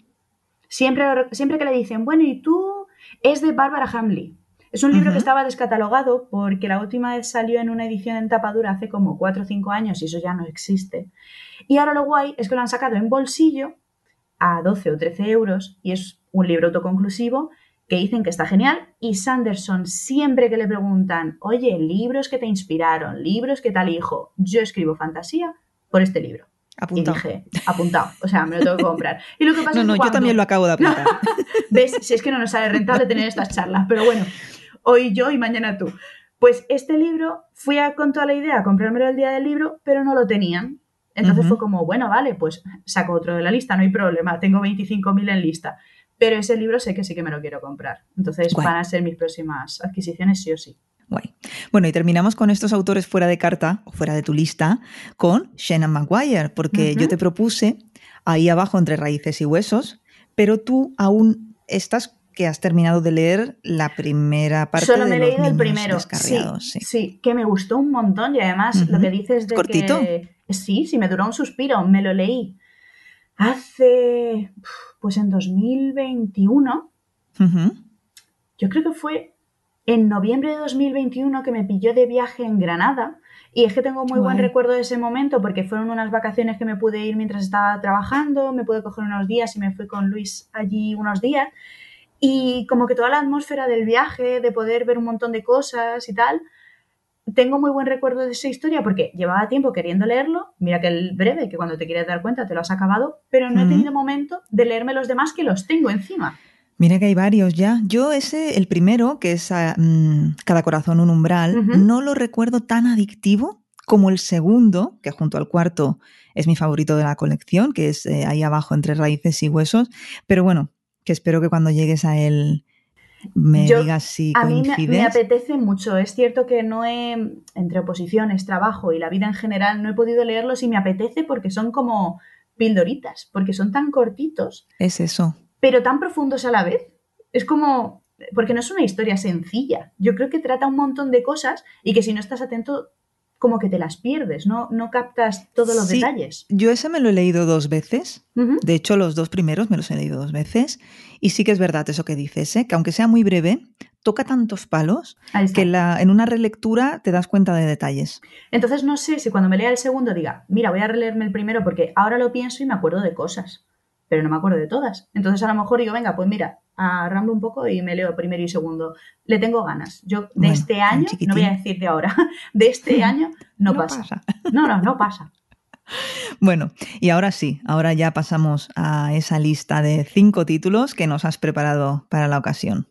Siempre, siempre que le dicen, bueno, ¿y tú? Es de Barbara Hamley. Es un libro que estaba descatalogado porque la última vez salió en una edición en tapadura hace como 4 o 5 años y eso ya no existe. Y ahora lo guay es que lo han sacado en bolsillo a 12 o 13 euros y es un libro autoconclusivo que dicen que está genial y Sanderson siempre que le preguntan, oye, libros que te inspiraron, libros que tal hijo, yo escribo fantasía por este libro. Apuntado. Y dije, apuntado, o sea, me lo tengo que comprar. Y lo que pasa No, es que no, yo cuando- también lo acabo de apuntar. <laughs> ¿Ves? Si es que no nos sale rentable tener estas charlas, pero bueno, hoy yo y mañana tú. Pues este libro, fui a, con toda la idea a comprármelo el día del libro, pero no lo tenían. Entonces fue como, bueno, vale, pues saco otro de la lista, no hay problema, tengo 25.000 en lista. Pero ese libro sé que sí que me lo quiero comprar. Entonces Guay. van a ser mis próximas adquisiciones sí o sí. Guay. Bueno, y terminamos con estos autores fuera de carta, o fuera de tu lista, con Shannon Maguire, porque yo te propuse ahí abajo entre raíces y huesos, pero tú aún estás que has terminado de leer la primera parte Solo me he leído el primero. Sí, sí. que me gustó un montón y además lo que dices de ¿Cortito? que... Sí, sí, me duró un suspiro. Me lo leí hace... Pues en 2021. Ujú. Yo creo que fue en noviembre de 2021 que me pilló de viaje en Granada. Y es que tengo muy buen recuerdo de ese momento porque fueron unas vacaciones que me pude ir mientras estaba trabajando, me pude coger unos días y me fui con Luis allí unos días. Y como que toda la atmósfera del viaje, de poder ver un montón de cosas y tal, tengo muy buen recuerdo de esa historia porque llevaba tiempo queriendo leerlo. Mira que el breve, que cuando te quieres dar cuenta te lo has acabado, pero no he tenido momento de leerme los demás que los tengo encima. Mira que hay varios ya. Yo ese, el primero, que es ah, mm, Cada corazón un umbral, no lo recuerdo tan adictivo como el segundo, que junto al cuarto es mi favorito de la colección, que es eh, ahí abajo entre raíces y huesos. Pero bueno, que espero que cuando llegues a él me Yo- digas si A mí me, me apetece mucho. Es cierto que no he, entre oposiciones, trabajo y la vida en general, no he podido leerlos y me apetece porque son como pildoritas, porque son tan cortitos, Es eso. pero tan profundos a la vez. Es como, porque no es una historia sencilla. Yo creo que trata un montón de cosas y que si no estás atento, como que te las pierdes, no, no captas todos los Sí. detalles. Yo ese me lo he leído dos veces. De hecho, los dos primeros me los he leído dos veces. Y sí que es verdad eso que dices, ¿eh? que aunque sea muy breve, toca tantos palos que la, en una relectura te das cuenta de detalles. Entonces no sé si cuando me lea el segundo diga, mira, voy a releerme el primero porque ahora lo pienso y me acuerdo de cosas, pero no me acuerdo de todas. Entonces a lo mejor digo, venga, pues mira, arramblo un poco y me leo primero y segundo. Le tengo ganas. Yo de Bueno, este año, no voy a decir de ahora, <laughs> de este <laughs> año no, pasa. No, no, no pasa. Bueno, y ahora sí, ahora ya pasamos a esa lista de cinco títulos que nos has preparado para la ocasión.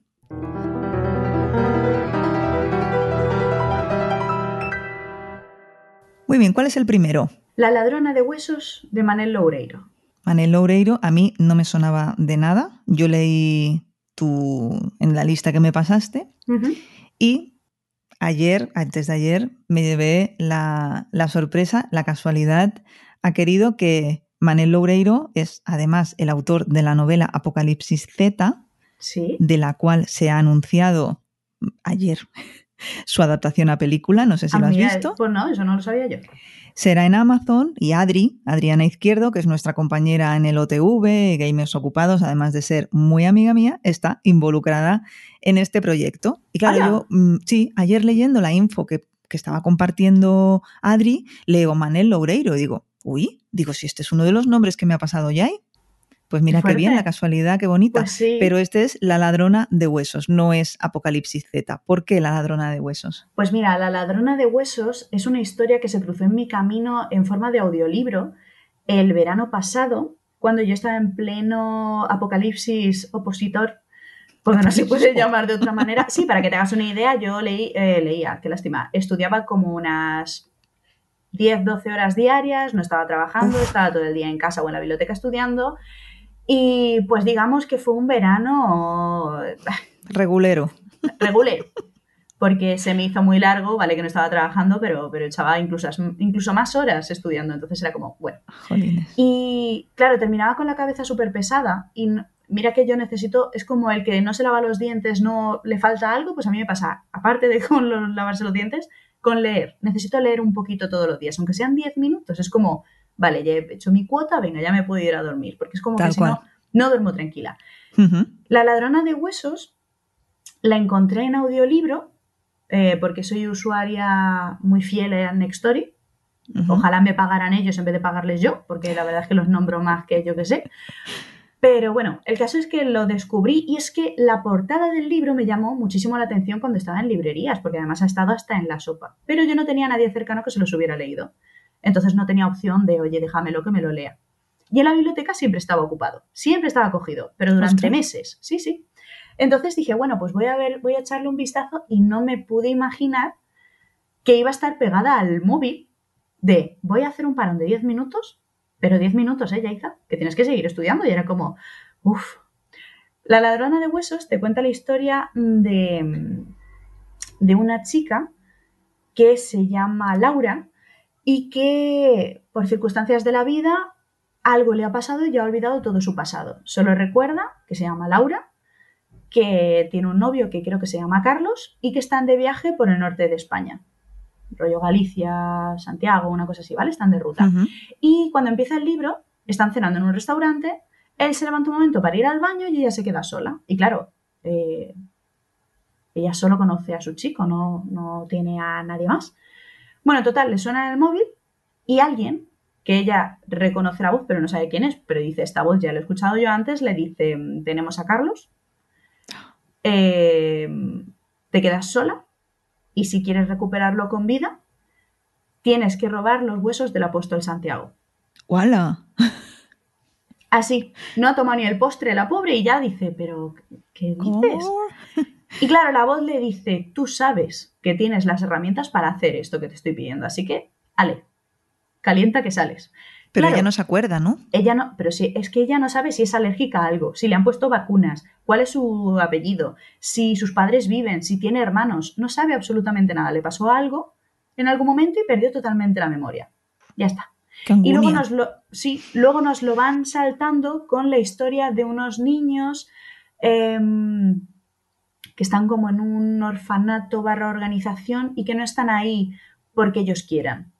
Muy bien, ¿cuál es el primero? La ladrona de huesos de Manel Loureiro. Manel Loureiro, a mí no me sonaba de nada. Yo leí tu, en la lista que me pasaste y ayer, antes de ayer, me llevé la, la sorpresa, la casualidad. Ha querido que Manel Loureiro es además el autor de la novela Apocalipsis Z, Sí. de la cual se ha anunciado ayer <laughs> su adaptación a película. No sé si Ah, lo has mira, visto. Pues no, eso no lo sabía yo. Será en Amazon y Adri, Adriana Izquierdo, que es nuestra compañera en el OTV, Gamers Ocupados, además de ser muy amiga mía, está involucrada en este proyecto. Y claro, yo, mm, sí, ayer leyendo la info que, que estaba compartiendo Adri, leo Manel Loureiro y digo, uy, digo, si este es uno de los nombres que me ha pasado ya. Pues mira qué, bien, la casualidad, qué bonita. Pues sí. Pero este es La ladrona de huesos, no es Apocalipsis Z. ¿Por qué La ladrona de huesos? Pues mira, La ladrona de huesos es una historia que se cruzó en mi camino en forma de audiolibro el verano pasado, cuando yo estaba en pleno apocalipsis opositor, porque no se puede llamar de otra manera. Sí, para que te hagas una idea, yo leí, eh, leía, qué lástima, estudiaba como unas 10, 12 horas diarias, no estaba trabajando, estaba todo el día en casa o en la biblioteca estudiando. Y pues digamos que fue un verano... Regulero. Regulero. Porque se me hizo muy largo, vale que no estaba trabajando, pero, pero echaba incluso, incluso más horas estudiando. Entonces era como, bueno. Y claro, terminaba con la cabeza súper pesada. Y mira que yo necesito, es como el que no se lava los dientes, no le falta algo, pues a mí me pasa, aparte de con lavarse los dientes, con leer. Necesito leer un poquito todos los días, aunque sean 10 minutos. Es como, vale, ya he hecho mi cuota, venga, ya me puedo ir a dormir, porque es como que si no, no duermo tranquila. La ladrona de huesos la encontré en audiolibro, eh, porque soy usuaria muy fiel a Nextory. Ojalá me pagaran ellos en vez de pagarles yo, porque la verdad es que los nombro más que yo que sé. Pero bueno, el caso es que lo descubrí y es que la portada del libro me llamó muchísimo la atención cuando estaba en librerías, porque además ha estado hasta en la sopa. Pero yo no tenía a nadie cercano que se los hubiera leído. Entonces no tenía opción de, oye, déjamelo que me lo lea. Y en la biblioteca siempre estaba ocupado, siempre estaba cogido, pero durante meses, sí, sí. Entonces dije, bueno, pues voy a ver, voy a echarle un vistazo y no me pude imaginar que iba a estar pegada al móvil de voy a hacer un parón de 10 minutos pero 10 minutos, ¿eh, Yaiza? Que tienes que seguir estudiando. Y era como, uff. La ladrona de huesos te cuenta la historia de, de una chica que se llama Laura y que por circunstancias de la vida algo le ha pasado y ya ha olvidado todo su pasado. Solo recuerda que se llama Laura, que tiene un novio que creo que se llama Carlos y que están de viaje por el norte de España rollo Galicia, Santiago, una cosa así, ¿vale? Están de ruta. Y cuando empieza el libro, están cenando en un restaurante, él se levanta un momento para ir al baño y ella se queda sola. Y claro, eh, ella solo conoce a su chico, no, no tiene a nadie más. Bueno, total, le suena el móvil y alguien, que ella reconoce la voz, pero no sabe quién es, pero dice, esta voz ya la he escuchado yo antes, le dice, tenemos a Carlos, <gasps> eh, te quedas sola y si quieres recuperarlo con vida, tienes que robar los huesos del apóstol Santiago. ¡Wala! Así, no ha tomado ni el postre la pobre y ya dice, pero ¿qué dices? <laughs> Y claro, la voz le dice, tú sabes que tienes las herramientas para hacer esto que te estoy pidiendo, así que, ale, calienta que sales. Pero ella no se acuerda, ¿no? Ella no, pero sí, es que ella no sabe si es alérgica a algo, si le han puesto vacunas, cuál es su apellido, si sus padres viven, si tiene hermanos, no sabe absolutamente nada. Le pasó algo en algún momento y perdió totalmente la memoria. Ya está. y luego nos lo, sí, luego nos lo van saltando con la historia de unos niños em, que están como en un orfanato barra organización y que no están ahí porque ellos quieran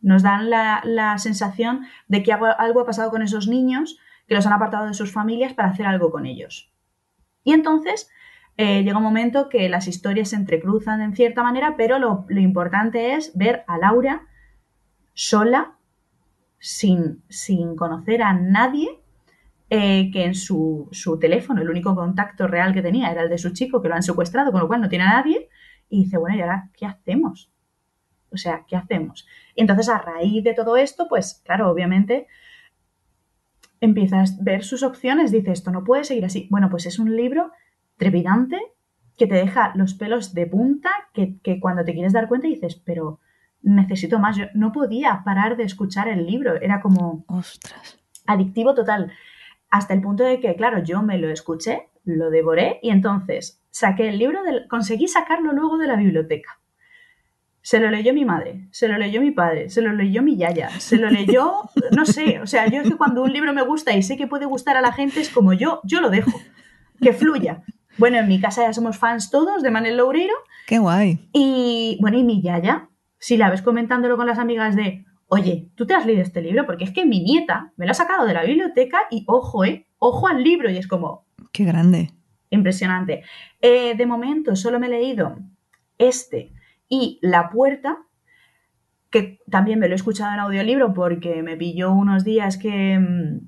nos dan la, sensación de que algo, ha pasado con esos niños, que los han apartado de sus familias para hacer algo con ellos. Y entonces eh, llega un momento que las historias se entrecruzan en cierta manera, pero lo, importante es ver a Laura sola, sin, sin conocer a nadie, eh, que en su, su, teléfono el único contacto real que tenía era el de su chico, que lo han secuestrado, con lo cual no tiene a nadie, y dice, bueno, ¿y ahora qué hacemos? O sea, ¿qué hacemos? Y entonces a raíz de todo esto, pues claro, obviamente empiezas a ver sus opciones, dice, esto no puede seguir así. Bueno, pues es un libro trepidante que te deja los pelos de punta, que, cuando te quieres dar cuenta dices, pero necesito más. Yo no podía parar de escuchar el libro, era como... Ostras. Adictivo total. Hasta el punto de que, claro, yo me lo escuché, lo devoré y entonces saqué el libro, del, conseguí sacarlo luego de la biblioteca. Se lo leyó mi madre, se lo leyó mi padre, se lo leyó mi yaya, se lo leyó, <laughs> no sé, o sea, yo es que cuando un libro me gusta y sé que puede gustar a la gente es como yo, yo lo dejo, que fluya. Bueno, en mi casa ya somos fans todos de Manel Loureiro. Qué guay. Y bueno, y mi yaya, si la ves comentándolo con las amigas de, oye, ¿tú te has leído este libro? Porque es que mi nieta me lo ha sacado de la biblioteca y ojo, ¿eh? Ojo al libro y es como... Qué grande. Impresionante. Eh, de momento solo me he leído este y La Puerta, que también me lo he escuchado en audiolibro porque me pilló unos días que, mm,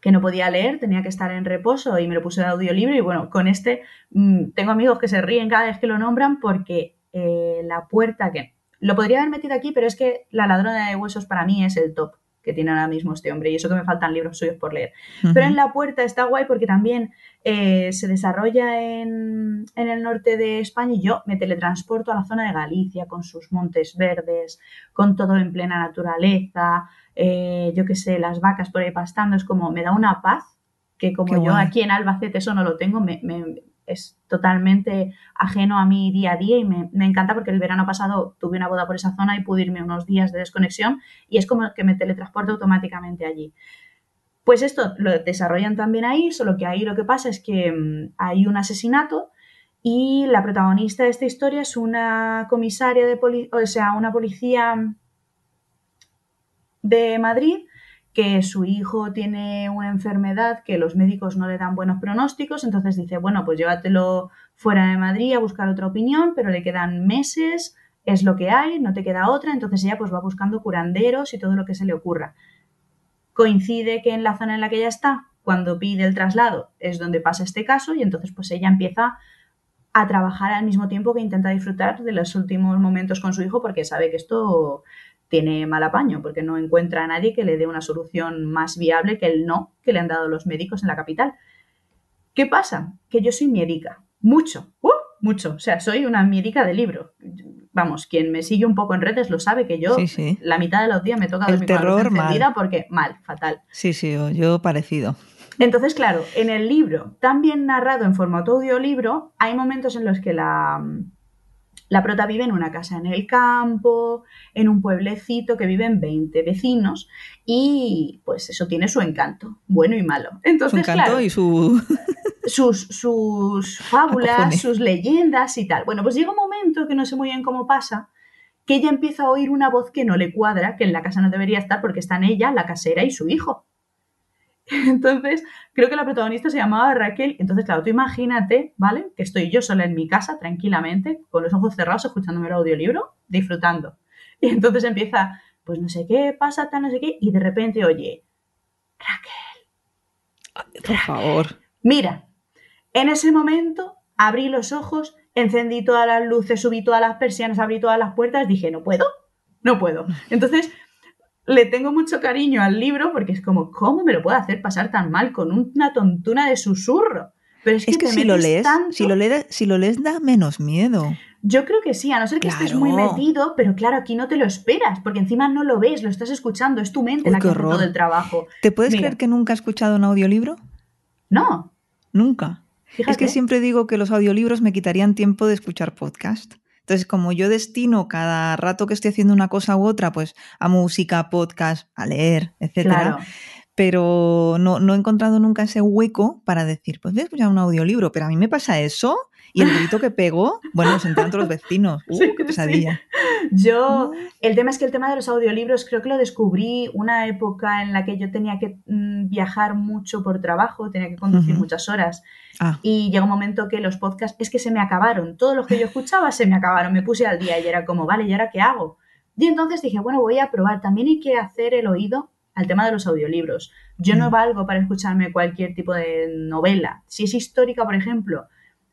que no podía leer, tenía que estar en reposo y me lo puse en audiolibro y bueno, con este mm, tengo amigos que se ríen cada vez que lo nombran porque eh, La Puerta, que lo podría haber metido aquí, pero es que La ladrona de huesos para mí es el top, que tiene ahora mismo este hombre. Y eso que me faltan libros suyos por leer. Pero en La Puerta está guay porque también eh, se desarrolla en, el norte de España y yo me teletransporto a la zona de Galicia con sus montes verdes, con todo en plena naturaleza, eh, yo qué sé, las vacas por ahí pastando. Es como, me da una paz que como yo aquí en Albacete eso no lo tengo, me es totalmente ajeno a mi día a día y me, encanta porque el verano pasado tuve una boda por esa zona y pude irme unos días de desconexión y es como que me teletransporto automáticamente allí. Pues esto lo desarrollan también ahí, solo que ahí lo que pasa es que mm, hay un asesinato y la protagonista de esta historia es una comisaria de policía, o sea, una policía de Madrid que su hijo tiene una enfermedad que los médicos no le dan buenos pronósticos, entonces dice, bueno, pues llévatelo fuera de Madrid a buscar otra opinión, pero le quedan meses, es lo que hay, no te queda otra, entonces ella pues va buscando curanderos y todo lo que se le ocurra. Coincide que en la zona en la que ella está, cuando pide el traslado, es donde pasa este caso y entonces pues ella empieza a trabajar al mismo tiempo que intenta disfrutar de los últimos momentos con su hijo porque sabe que esto tiene mal apaño porque no encuentra a nadie que le dé una solución más viable que el no que le han dado los médicos en la capital. ¿Qué pasa? Que yo soy médica, mucho, ¡uh! mucho, o sea, soy una médica de libro. Vamos, quien me sigue un poco en redes lo sabe que yo la mitad de los días me toca el terror encendida porque mal, fatal. Sí, sí, yo parecido. Entonces, claro, en el libro, tan bien narrado en formato audiolibro, hay momentos en los que la, la prota vive en una casa en el campo, en un pueblecito que viven 20 vecinos y pues eso tiene su encanto, bueno y malo. Entonces, su encanto y su... <laughs> sus, sus fábulas, sus leyendas y tal. Bueno, pues llega un momento que no sé muy bien cómo pasa, que ella empieza a oír una voz que no le cuadra, que en la casa no debería estar porque están ella, la casera y su hijo. <laughs> Entonces, creo que la protagonista se llamaba Raquel. Entonces, claro, tú imagínate, ¿vale? Que estoy yo sola en mi casa, tranquilamente, con los ojos cerrados, escuchándome el audiolibro, disfrutando. <laughs> Y entonces empieza, pues no sé qué pasa, tal, no sé qué, y de repente oye, Raquel. Por favor. Mira, en ese momento abrí los ojos, encendí todas las luces, subí todas las persianas, abrí todas las puertas, dije, no puedo, no puedo. Entonces le tengo mucho cariño al libro porque es como, ¿cómo me lo puede hacer pasar tan mal con una tontuna de susurro? Pero es que, si, lo lees, si, lo lees, si lo lees, da menos miedo. Yo creo que sí, a no ser que estés muy metido, pero claro, aquí no te lo esperas, porque encima no lo ves, lo estás escuchando, es tu mente la que hace todo el trabajo. ¿Te puedes creer que nunca has escuchado un audiolibro? No. Nunca. Es que siempre digo que los audiolibros me quitarían tiempo de escuchar podcast. Entonces, como yo destino cada rato que estoy haciendo una cosa u otra, pues a música, podcast, a leer, etcétera. Pero no, no, he encontrado nunca ese hueco para decir, pues voy a escuchar un audiolibro, pero a mí me pasa eso y el grito que pegó, bueno, se enteran todos los vecinos. <laughs> ¡Uh, qué pesadilla! Yo, el tema es que el tema de los audiolibros creo que lo descubrí una época en la que yo tenía que mm, viajar mucho por trabajo, tenía que conducir muchas horas. Ah. Y llegó un momento que los podcasts es que se me acabaron. Todos los que yo escuchaba se me acabaron. Me puse al día y era como, vale, ¿y ahora qué hago? Y entonces dije, bueno, voy a probar. También hay que hacer el oído al tema de los audiolibros. Yo no mm. valgo para escucharme cualquier tipo de novela. Si es histórica, por ejemplo,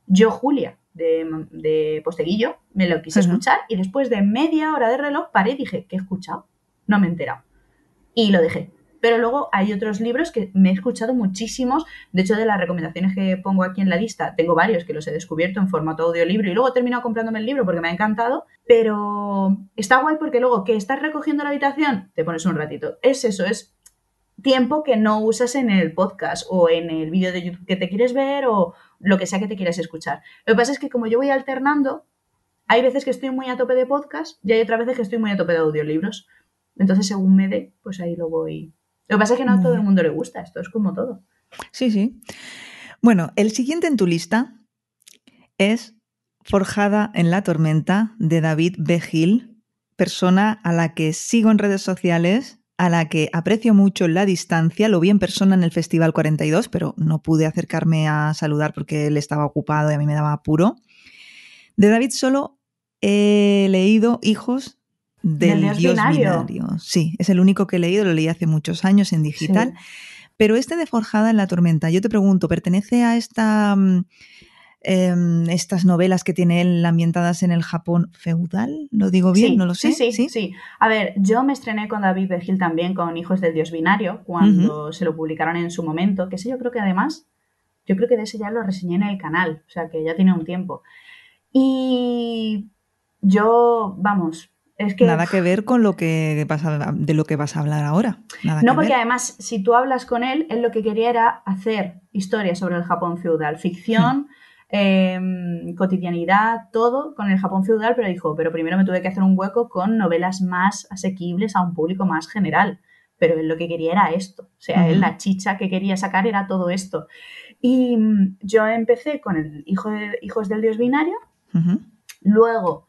yo, Julia, de, Posteguillo, me lo quise escuchar y después de media hora de reloj paré y dije, ¿qué he escuchado? No me he enterado. Y lo dejé. Pero luego hay otros libros que me he escuchado muchísimos. De hecho, de las recomendaciones que pongo aquí en la lista, tengo varios que los he descubierto en formato audiolibro y luego he terminado comprándome el libro porque me ha encantado. Pero está guay porque luego que estás recogiendo la habitación, te pones un ratito. Es eso, es tiempo que no usas en el podcast o en el vídeo de YouTube que te quieres ver o lo que sea que te quieras escuchar. Lo que pasa es que como yo voy alternando, hay veces que estoy muy a tope de podcast y hay otras veces que estoy muy a tope de audiolibros. Entonces, según me dé, pues ahí lo voy. Lo que pasa es que no a todo el mundo le gusta, esto es como todo. Sí, sí. Bueno, el siguiente en tu lista es Forjada en la Tormenta de David B. Persona a la que sigo en redes sociales a la que aprecio mucho la distancia. Lo vi en persona en el Festival 42, pero no pude acercarme a saludar porque él estaba ocupado y a mí me daba apuro. De David solo he leído Hijos del, Dios, binario. Sí, es el único que he leído, lo leí hace muchos años en digital. Pero este de Forjada en la Tormenta, yo te pregunto, ¿pertenece a esta em, estas novelas que tiene él ambientadas en el Japón feudal. ¿Lo digo bien? no lo sé. Sí, sí, sí, A ver, yo me estrené con David Vergil también, con Hijos del Dios Binario, cuando se lo publicaron en su momento, que sé, yo creo que además, yo creo que de ese ya lo reseñé en el canal, o sea que ya tiene un tiempo. Y yo, vamos, es que... Nada que ver con lo que de lo que vas a hablar ahora. no, porque además, si tú hablas con él, él lo que quería era hacer historias sobre el Japón feudal, ficción, <laughs> em, cotidianidad, todo con el Japón feudal, pero dijo, pero primero me tuve que hacer un hueco con novelas más asequibles a un público más general. Pero él lo que quería era esto. O sea, él la chicha que quería sacar era todo esto. Y mm, yo empecé con el Hijo de, Hijos del Dios Binario, luego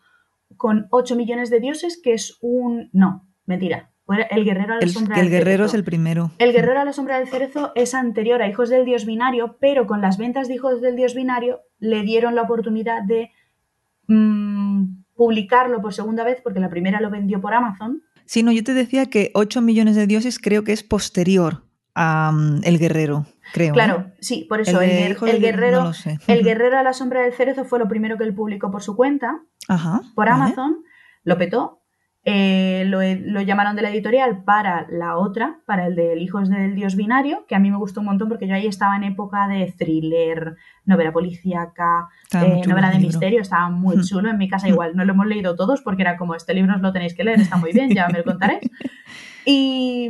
con 8 millones de dioses, que es un... No, mentira. El guerrero a la sombra el guerrero es el primero. El guerrero a la sombra del cerezo es anterior a Hijos del Dios Binario, pero con las ventas de Hijos del Dios Binario le dieron la oportunidad de mm, publicarlo por segunda vez, porque la primera lo vendió por Amazon. Sí, no, yo te decía que 8 millones de dioses creo que es posterior a mm, El Guerrero, creo. Claro, sí, por eso el, guerrero, el guerrero a la sombra del cerezo fue lo primero que él publicó por su cuenta, por Amazon, lo petó. Eh, lo, llamaron de la editorial para la otra, para el de Hijos del Dios Binario, que a mí me gustó un montón porque yo ahí estaba en época de thriller, novela policíaca, eh, novela de misterio, estaba muy chulo. En mi casa igual no lo hemos leído todos porque era como, este libro os lo tenéis que leer, está muy bien, ya me lo contaréis. <laughs> Y,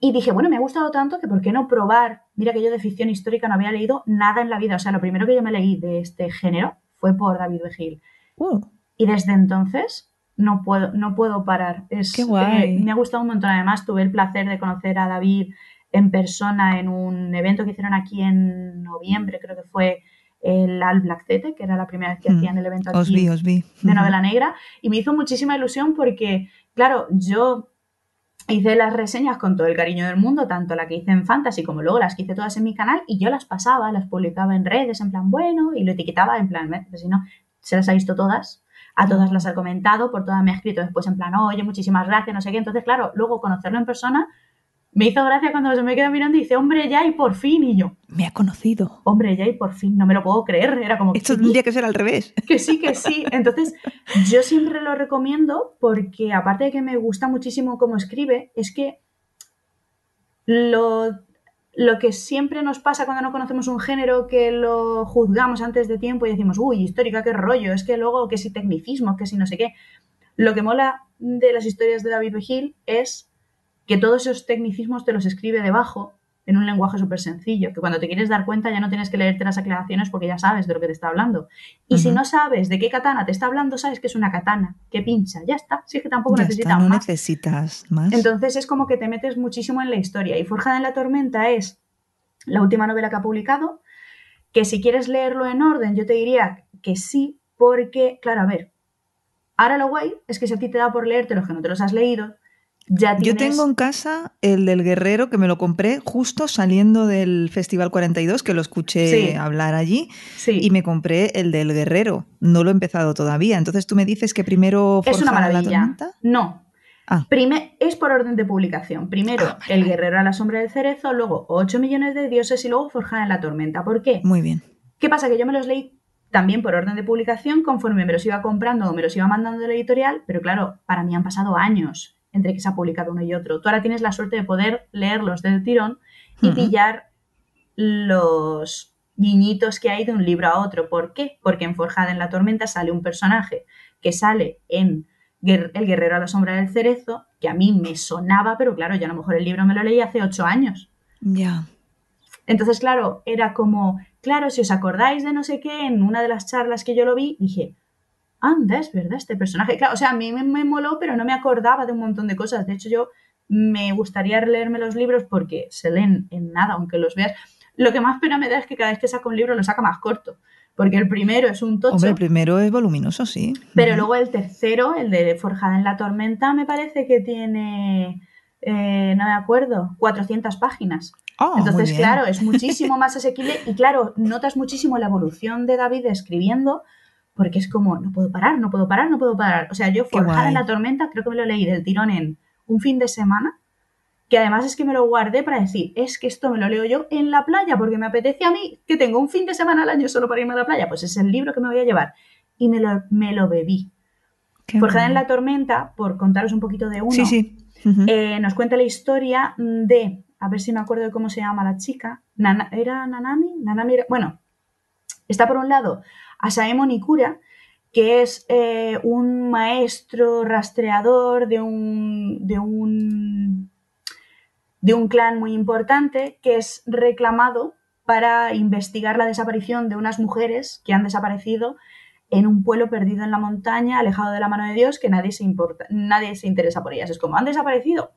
y dije, bueno, me ha gustado tanto que ¿por qué no probar? Mira que yo de ficción histórica no había leído nada en la vida. O sea, lo primero que yo me leí de este género fue por David Begil. Uh. Y desde entonces no puedo, no puedo parar. Es, Qué guay. me ha gustado un montón. Además, tuve el placer de conocer a David en persona en un evento que hicieron aquí en noviembre, creo que fue el Al Black Zete, que era la primera vez que mm. hacían el evento aquí de novela negra. Y me hizo muchísima ilusión porque, claro, yo hice las reseñas con todo el cariño del mundo, tanto la que hice en Fantasy como luego las que hice todas en mi canal, y yo las pasaba, las publicaba en redes en plan bueno, y lo etiquetaba en plan, si no, se las ha visto todas, a todas las ha comentado, por todas me ha escrito después en plan, oye, muchísimas gracias, no sé qué. Entonces, claro, luego conocerlo en persona me hizo gracia cuando se me queda mirando y dice, hombre, ya y por fin. Y yo, me ha conocido. Hombre, ya y por fin, no me lo puedo creer. Era como. Esto tendría que ser al revés. <laughs> Que sí, que sí. Entonces, yo siempre lo recomiendo porque, aparte de que me gusta muchísimo cómo escribe, es que lo, lo que siempre nos pasa cuando no conocemos un género, que lo juzgamos antes de tiempo y decimos, uy, histórica, qué rollo, es que luego, que si tecnicismo, que si no sé qué. Lo que mola de las historias de David Begil es que todos esos tecnicismos te los escribe debajo en un lenguaje súper sencillo, que cuando te quieres dar cuenta ya no tienes que leerte las aclaraciones porque ya sabes de lo que te está hablando. Y si no sabes de qué katana te está hablando, sabes que es una katana, que pincha, ya está. Si es que tampoco necesitas no más. necesitas más. Entonces es como que te metes muchísimo en la historia. Y Forjada en la Tormenta es la última novela que ha publicado, que si quieres leerlo en orden, yo te diría que sí, porque, claro, a ver, ahora lo guay es que si a ti te da por leerte los que no te los has leído, yo tengo en casa el del Guerrero que me lo compré justo saliendo del Festival 42, que lo escuché hablar allí, y me compré el del Guerrero. No lo he empezado todavía. Entonces tú me dices que primero es una maravilla. No. Ah. es por orden de publicación. Primero, ah, El Guerrero a la sombra del cerezo, luego 8 millones de dioses y luego Forjada en la tormenta. ¿Por qué? Muy bien. ¿Qué pasa? Que yo me los leí también por orden de publicación conforme me los iba comprando o me los iba mandando de la editorial, pero claro, para mí han pasado años entre que se ha publicado uno y otro. Tú ahora tienes la suerte de poder leerlos del tirón y pillar los guiñitos que hay de un libro a otro. ¿Por qué? Porque en Forjada en la Tormenta sale un personaje que sale en El Guerrero a la Sombra del Cerezo, que a mí me sonaba, pero claro, yo a lo mejor el libro me lo leí hace ocho años. Ya. Entonces, claro, era como, claro, si os acordáis de no sé qué, en una de las charlas que yo lo vi, dije, anda, es verdad, este personaje. Claro, o sea, a mí me, moló, pero no me acordaba de un montón de cosas. De hecho, yo me gustaría leerme los libros porque se leen en nada, aunque los veas. Lo que más pena me da es que cada vez que saca un libro lo saca más corto. Porque el primero es un tocho. Hombre, el primero es voluminoso, sí. Pero luego el tercero, el de Forjada en la Tormenta, me parece que tiene, eh, no me acuerdo, 400 páginas. Oh, Entonces, claro, es <laughs> muchísimo más asequible y claro, notas muchísimo la evolución de David escribiendo porque es como, no puedo parar, no puedo parar, no puedo parar. O sea, yo Forjada en la Tormenta creo que me lo leí del tirón en un fin de semana que además es que me lo guardé para decir, es que esto me lo leo yo en la playa porque me apetece a mí, que tengo un fin de semana al año solo para irme a la playa, pues es el libro que me voy a llevar. Y me lo, me lo bebí. Forjada en la tormenta, por contaros un poquito de uno, sí, sí. Eh, nos cuenta la historia de, a ver si me acuerdo de cómo se llama la chica, ¿era Nanami? Nanami bueno, está por un lado Asaemo Nikura, que es eh, un maestro rastreador de un, de un de un clan muy importante que es reclamado para investigar la desaparición de unas mujeres que han desaparecido en un pueblo perdido en la montaña, alejado de la mano de Dios, que nadie se, importa, nadie se interesa por ellas. Es como, han desaparecido.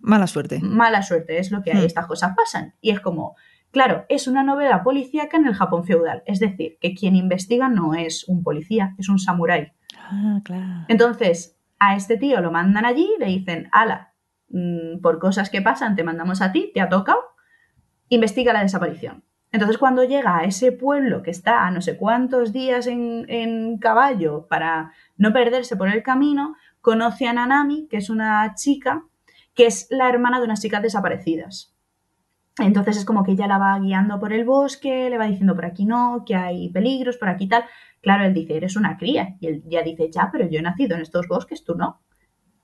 Mala suerte. Mala suerte, es lo que hay, hmm. estas cosas pasan. Y es como, claro, es una novela policíaca en el Japón feudal. Es decir, que quien investiga no es un policía, es un samurái. Ah, claro. Entonces, a este tío lo mandan allí, le dicen, ala, Mm, por cosas que pasan, te mandamos a ti, te ha tocado, investiga la desaparición. Entonces, cuando llega a ese pueblo que está a no sé cuántos días en, caballo para no perderse por el camino, conoce a Nanami, que es una chica, que es la hermana de unas chicas desaparecidas. Entonces es como que ella la va guiando por el bosque, le va diciendo por aquí no, que hay peligros, por aquí tal. Claro, él dice, eres una cría. Y él ya dice, ya, pero yo he nacido en estos bosques, tú no.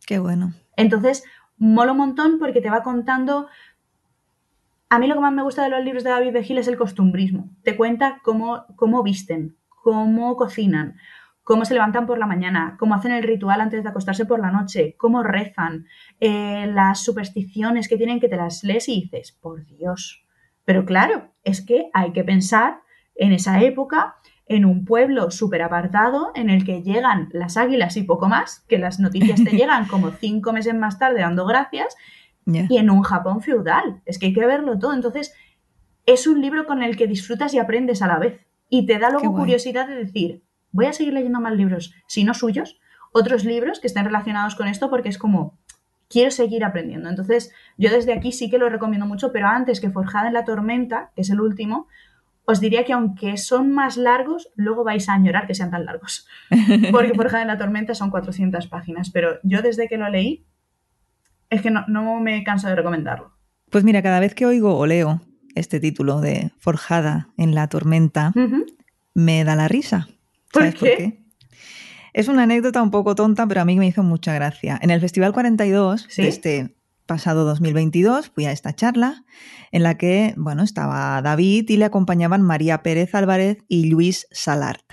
Qué bueno. Entonces, mola un montón porque te va contando... A mí lo que más me gusta de los libros de David de Gil es el costumbrismo. Te cuenta cómo, cómo visten, cómo cocinan, cómo se levantan por la mañana, cómo hacen el ritual antes de acostarse por la noche, cómo rezan, eh, las supersticiones que tienen que te las lees y dices, por Dios. Pero claro, es que hay que pensar en esa época en un pueblo súper apartado en el que llegan las águilas y poco más, que las noticias te <laughs> llegan como cinco meses más tarde dando gracias, y en un Japón feudal. Es que hay que verlo todo. Entonces, es un libro con el que disfrutas y aprendes a la vez. Y te da luego curiosidad de decir, voy a seguir leyendo más libros, si no suyos, otros libros que estén relacionados con esto, porque es como, quiero seguir aprendiendo. Entonces, yo desde aquí sí que lo recomiendo mucho, pero antes que Forjada en la Tormenta, que es el último, os diría que aunque son más largos, luego vais a añorar que sean tan largos. <laughs> Porque Forjada en la Tormenta son 400 páginas, pero yo desde que lo leí, es que no, me canso de recomendarlo. Pues mira, cada vez que oigo o leo este título de Forjada en la Tormenta, me da la risa. ¿Sabes por qué? Es una anécdota un poco tonta, pero a mí me hizo mucha gracia. En el Festival 42 de este pasado 2022 fui a esta charla en la que, bueno, estaba David y le acompañaban María Pérez Álvarez y Luis Salart.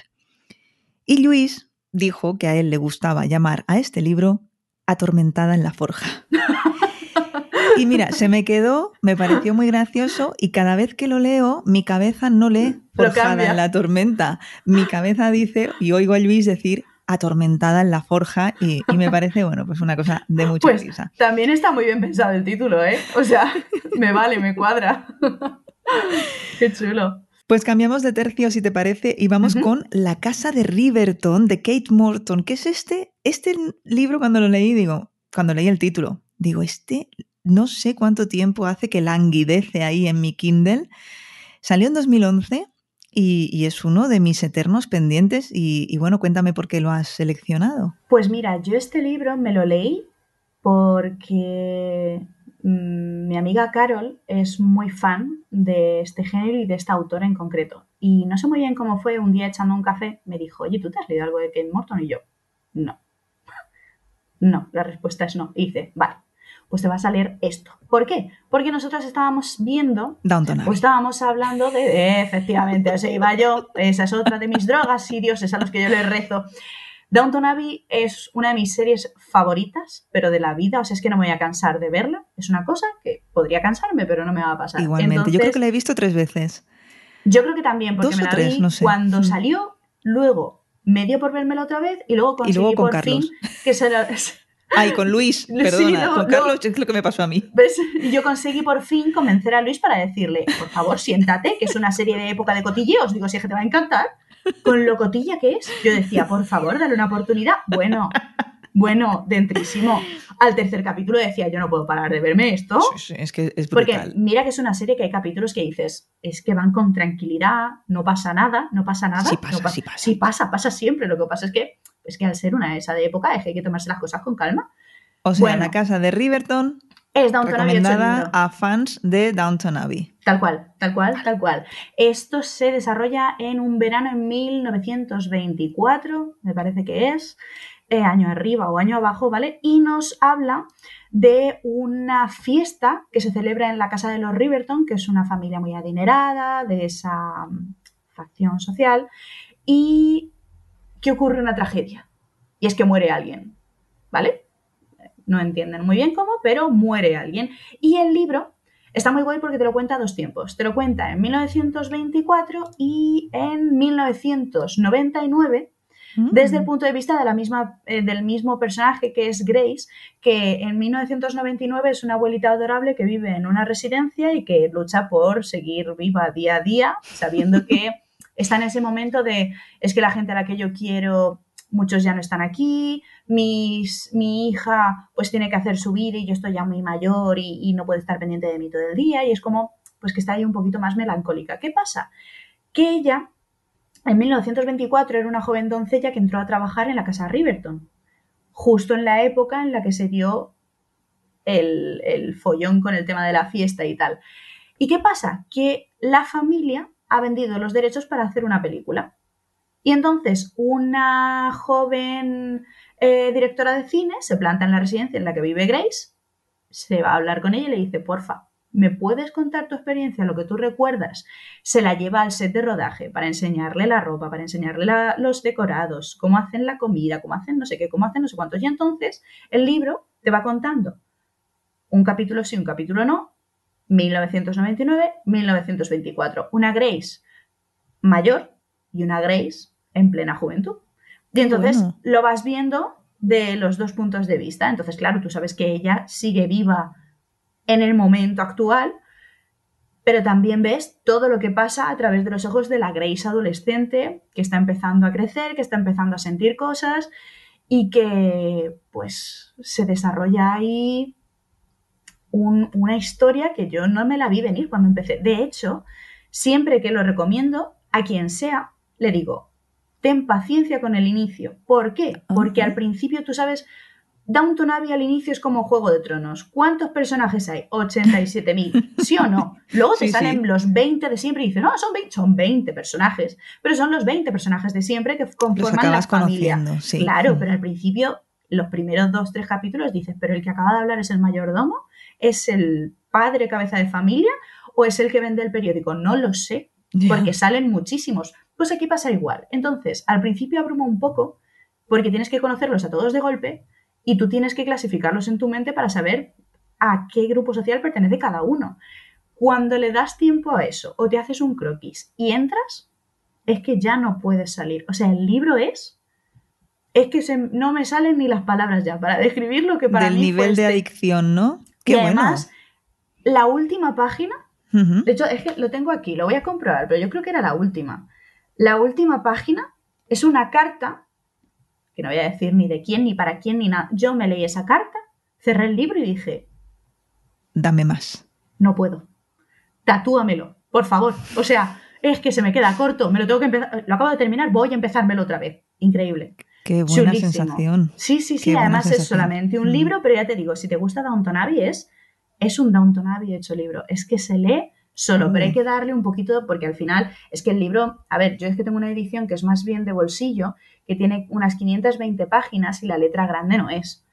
Y Luis dijo que a él le gustaba llamar a este libro Atormentada en la Forja. <laughs> Y mira, se me quedó, me pareció muy gracioso y cada vez que lo leo, mi cabeza no lee Forjada en la tormenta. Mi cabeza dice, y oigo a Luis decir atormentada en la forja y, me parece, bueno, pues una cosa de mucha pues, risa. También está muy bien pensado el título, ¿eh? O sea, <laughs> me vale, me cuadra. Qué chulo. Pues cambiamos de tercio, si te parece, y vamos con La casa de Riverton, de Kate Morton. ¿Qué es este? Este libro, cuando lo leí, digo, cuando leí el título, digo, este no sé cuánto tiempo hace que languidece ahí en mi Kindle. Salió en 2011 y, es uno de mis eternos pendientes. Y, bueno, cuéntame por qué lo has seleccionado. Pues mira, yo este libro me lo leí porque mm, mi amiga Carol es muy fan de este género y de esta autora en concreto. Y no sé muy bien cómo fue, un día echando un café, me dijo, oye, ¿tú te has leído algo de Kate Morton? Y yo, no. <laughs> No, la respuesta es no. Y dice, vale, pues te va a salir esto. ¿Por qué? Porque nosotros estábamos viendo, Downton o estábamos hablando de, efectivamente, o sea, iba yo, esa es otra de mis <laughs> drogas y dioses a los que yo les rezo. Downton Abbey es una de mis series favoritas, pero de la vida, o sea, es que no me voy a cansar de verla. Es una cosa que podría cansarme, pero no me va a pasar. Igualmente, yo creo que la he visto tres veces. Yo creo que también, porque me la vi cuando mm. salió, luego me dio por vérmela otra vez y luego conseguí por fin que se la, <laughs> Ay, con Luis, <laughs> perdona, con Carlos es lo que me pasó a mí. ¿Ves? Yo conseguí por fin convencer a Luis para decirle, por favor, siéntate, que es una serie de época de cotilleos. Digo, si es que te va a encantar. Con lo cotilla que es, yo decía, por favor, dale una oportunidad. Bueno, bueno, dentrísimo. Al tercer capítulo decía, yo no puedo parar de verme esto. Sí, sí, es que es brutal. Porque mira que es una serie que hay capítulos que dices, es que van con tranquilidad, no pasa nada, no pasa nada. Sí pasa, sí pasa. Sí pasa, pasa siempre. Lo que pasa es que es que al ser una esa de época es que hay que tomarse las cosas con calma. O sea, la casa de Riverton. Es Downton Abbey Recomendada a fans de Downton Abbey. Tal cual, tal cual, tal cual. Esto se desarrolla en un verano en 1924, me parece que es, eh, año arriba o año abajo, ¿vale? Y nos habla de una fiesta que se celebra en la casa de los Riverton, que es una familia muy adinerada, de esa mm, facción social, y que ocurre una tragedia. Y es que muere alguien, ¿vale? No entienden muy bien cómo, pero muere alguien. Y el libro está muy guay porque te lo cuenta a dos tiempos. Te lo cuenta en 1924 y en 1999 desde el mm. punto de vista de la misma, eh, del mismo personaje que es Grace, que en 1999 es una abuelita adorable que vive en una residencia y que lucha por seguir viva día a día, sabiendo que <laughs> está en ese momento de es que la gente a la que yo quiero muchos ya no están aquí, mis, mi hija pues tiene que hacer su vida y yo estoy ya muy mayor y, no puede estar pendiente de mí todo el día y es como pues que está ahí un poquito más melancólica. ¿Qué pasa? Que ella en 1924 era una joven doncella que entró a trabajar en la casa Riverton, justo en la época en la que se dio el, follón con el tema de la fiesta y tal. ¿Y qué pasa? Que la familia ha vendido los derechos para hacer una película. Y entonces una joven eh, directora de cine se planta en la residencia en la que vive Grace, se va a hablar con ella y le dice, porfa, ¿me puedes contar tu experiencia, lo que tú recuerdas? Se la lleva al set de rodaje para enseñarle la ropa, para enseñarle los decorados, cómo hacen la comida, cómo hacen no sé qué, cómo hacen no sé cuántos. Y entonces el libro te va contando un capítulo sí, un capítulo no, 1999, 1924. Una Grace mayor y una Grace en plena juventud. Y entonces lo vas viendo de los dos puntos de vista. Entonces, claro, tú sabes que ella sigue viva en el momento actual, pero también ves todo lo que pasa a través de los ojos de la Grace adolescente que está empezando a crecer, que está empezando a sentir cosas y que pues se desarrolla ahí una historia que yo no me la vi venir cuando empecé. De hecho, siempre que lo recomiendo a quien sea, le digo, ten paciencia con el inicio. ¿Por qué? Porque al principio tú sabes, Downton Abbey al inicio es como Juego de Tronos. ¿Cuántos personajes hay? 87.000. ¿Sí o no? Luego te salen los 20 de siempre y dices, no, son 20, son 20 personajes. Pero son los 20 personajes de siempre que conforman la familia. Claro, pero al principio, los primeros dos, tres capítulos dices, pero el que acaba de hablar es el mayordomo, es el padre cabeza de familia o es el que vende el periódico. No lo sé, porque salen muchísimos. Pues aquí pasa igual. Entonces, al principio abruma un poco porque tienes que conocerlos a todos de golpe y tú tienes que clasificarlos en tu mente para saber a qué grupo social pertenece cada uno. Cuando le das tiempo a eso o te haces un croquis y entras, es que ya no puedes salir. O sea, el libro es... Es que no me salen ni las palabras ya para <laughs> describir lo que para Del nivel de adicción, ¿no? Qué y además, la última página, de hecho, es que lo tengo aquí, lo voy a comprobar, pero yo creo que era la última. La última página es una carta que no voy a decir ni de quién, ni para quién, ni nada. Yo me leí esa carta, cerré el libro y dije... Dame más. No puedo. Tatúamelo, por favor. O sea, es que se me queda corto, me lo tengo que empezar, lo acabo de terminar, voy a empezármelo otra vez. Increíble. Qué buena sensación. Sí, sí, sí, además es solamente un mm. libro, pero ya te digo, si te gusta Downton Abbey es, es un Downton Abbey hecho libro. Es que se lee solo, pero hay mm. que darle un poquito, porque al final es que el libro, a ver, yo es que tengo una edición que es más bien de bolsillo que tiene unas 520 páginas y la letra grande no es.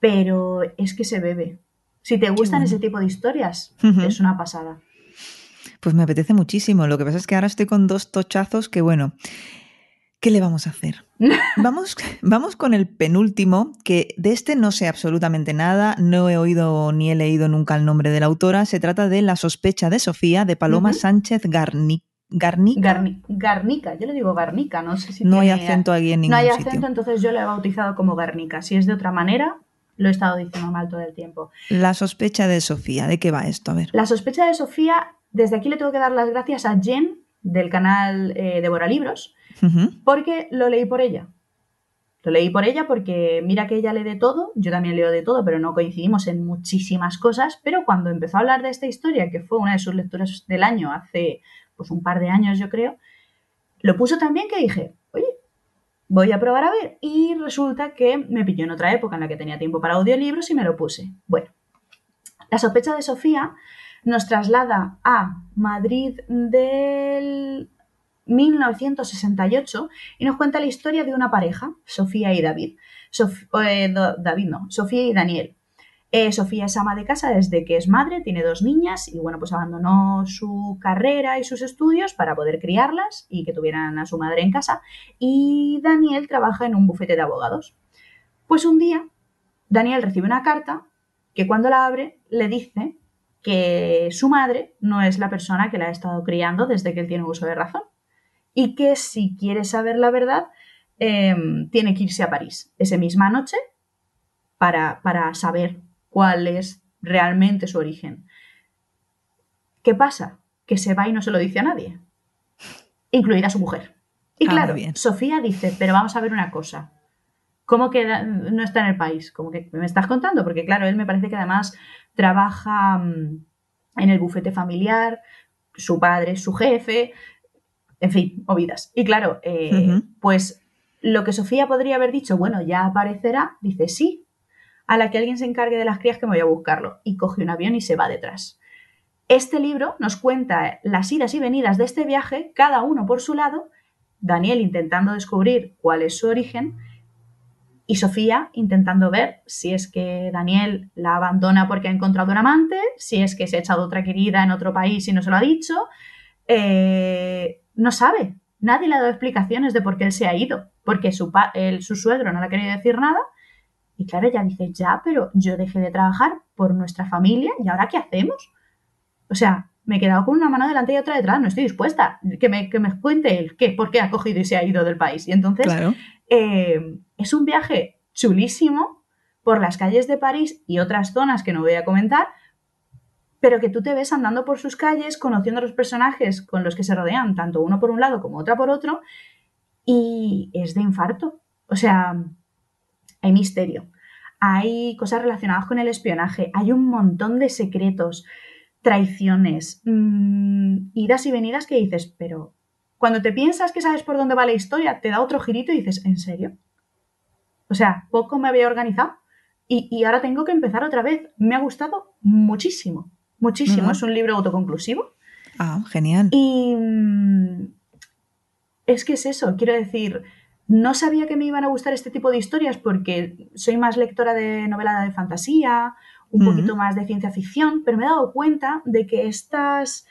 Pero es que se bebe. Si te gustan ese tipo de historias, es una pasada. Pues me apetece muchísimo. Lo que pasa es que ahora estoy con dos tochazos que, bueno, ¿qué le vamos a hacer? <laughs> vamos, vamos con el penúltimo, que de este no sé absolutamente nada, no he oído ni he leído nunca el nombre de la autora. Se trata de La sospecha de Sofía, de Paloma Sánchez Garnic Garnica. Garnica, yo le digo Garnica, no sé si No hay acento aquí en ningún No hay acento, entonces yo lo he bautizado como Garnica. Si es de otra manera, lo he estado diciendo mal todo el tiempo. La sospecha de Sofía, ¿de qué va esto? A ver. La sospecha de Sofía, desde aquí le tengo que dar las gracias a Jen del canal eh, Devora Libros, porque lo leí por ella. Lo leí por ella porque mira que ella lee de todo, yo también leo de todo, pero no coincidimos en muchísimas cosas, pero cuando empezó a hablar de esta historia, que fue una de sus lecturas del año hace pues un par de años yo creo, lo puso también que dije, oye, voy a probar a ver. Y resulta que me pilló en otra época en la que tenía tiempo para audiolibros y me lo puse. Bueno, La sospecha de Sofía nos traslada a Madrid del 1968 y nos cuenta la historia de una pareja, Sofía y David. Eh, David no, Sofía y Daniel. Eh, Sofía es ama de casa desde que es madre, tiene dos niñas y bueno, pues abandonó su carrera y sus estudios para poder criarlas y que tuvieran a su madre en casa. Y Daniel trabaja en un bufete de abogados. Pues un día, Daniel recibe una carta que cuando la abre le dice que su madre no es la persona que la ha estado criando desde que él tiene uso de razón y que si quiere saber la verdad em, tiene que irse a París esa misma noche para, para saber cuál es realmente su origen. ¿Qué pasa? Que se va y no se lo dice a nadie, incluida su mujer. Y ah, claro, Sofía dice, pero vamos a ver una cosa. ¿Cómo que no está en el país? ¿Cómo que me estás contando? Porque claro, él me parece que además trabaja mm, en el bufete familiar, su padre es su jefe, en fin, movidas. Y claro, eh, pues lo que Sofía podría haber dicho, bueno, ya aparecerá, dice sí, a la que alguien se encargue de las crías que me voy a buscarlo. Y coge un avión y se va detrás. Este libro nos cuenta las idas y venidas de este viaje, cada uno por su lado, Daniel intentando descubrir cuál es su origen y Sofía intentando ver si es que Daniel la abandona porque ha encontrado un amante, si es que se ha echado otra querida en otro país y no se lo ha dicho. Eh, no sabe, nadie le ha dado explicaciones de por qué él se ha ido, porque su, su suegro no le ha querido decir nada y claro, ella dice, ya, pero yo dejé de trabajar por nuestra familia y ahora ¿qué hacemos? O sea, me he quedado con una mano delante y otra detrás, no estoy dispuesta. Que me, que me cuente él qué, por qué ha cogido y se ha ido del país. Y entonces eh, es un viaje chulísimo por las calles de París y otras zonas que no voy a comentar, pero que tú te ves andando por sus calles, conociendo a los personajes con los que se rodean, tanto uno por un lado como otra por otro, y es de infarto. O sea, hay misterio, hay cosas relacionadas con el espionaje, hay un montón de secretos, traiciones, mm, idas y venidas que dices, pero cuando te piensas que sabes por dónde va la historia, te da otro girito y dices, ¿en serio? O sea, poco me había organizado y, ahora tengo que empezar otra vez. Me ha gustado muchísimo, muchísimo. Es un libro autoconclusivo. Ah, genial. Y mm, es que es eso, quiero decir, no sabía que me iban a gustar este tipo de historias porque soy más lectora de novela de fantasía, un poquito más de ciencia ficción, pero me he dado cuenta de que estas,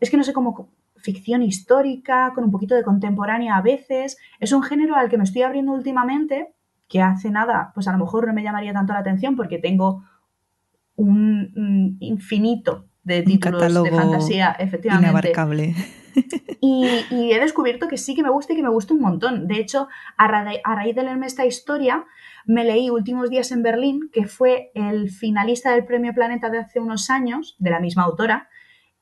es que no sé cómo, ficción histórica, con un poquito de contemporánea a veces, es un género al que me estoy abriendo últimamente, que hace nada, pues a lo mejor no me llamaría tanto la atención porque tengo un, infinito de títulos de fantasía, efectivamente. Inabarcable. Y, he descubierto que sí que me gusta y que me gusta un montón. De hecho, a, raíz de leerme esta historia, me leí Últimos días en Berlín, que fue el finalista del Premio Planeta de hace unos años, de la misma autora,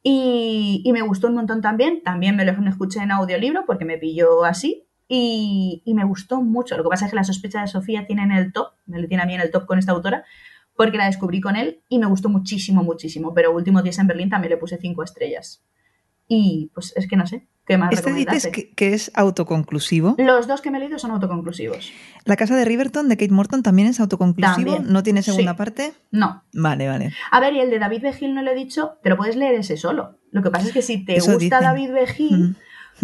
y, me gustó un montón también. También me lo escuché en audiolibro porque me pilló así. Y, me gustó mucho. Lo que pasa es que la sospecha de Sofía tiene en el top, me lo tiene a mí en el top con esta autora, porque la descubrí con él y me gustó muchísimo, muchísimo. Pero Últimos días en Berlín también le puse cinco estrellas. Y pues es que no sé, ¿qué más ¿Este dices que, es autoconclusivo? Los dos que me he leído son autoconclusivos. ¿La casa de Riverton de Kate Morton también es autoconclusivo? ¿No tiene segunda parte? No. Vale, vale. A ver, y el de David Begil no le he dicho, pero puedes leer ese solo. Lo que pasa es que si te gusta David Begil...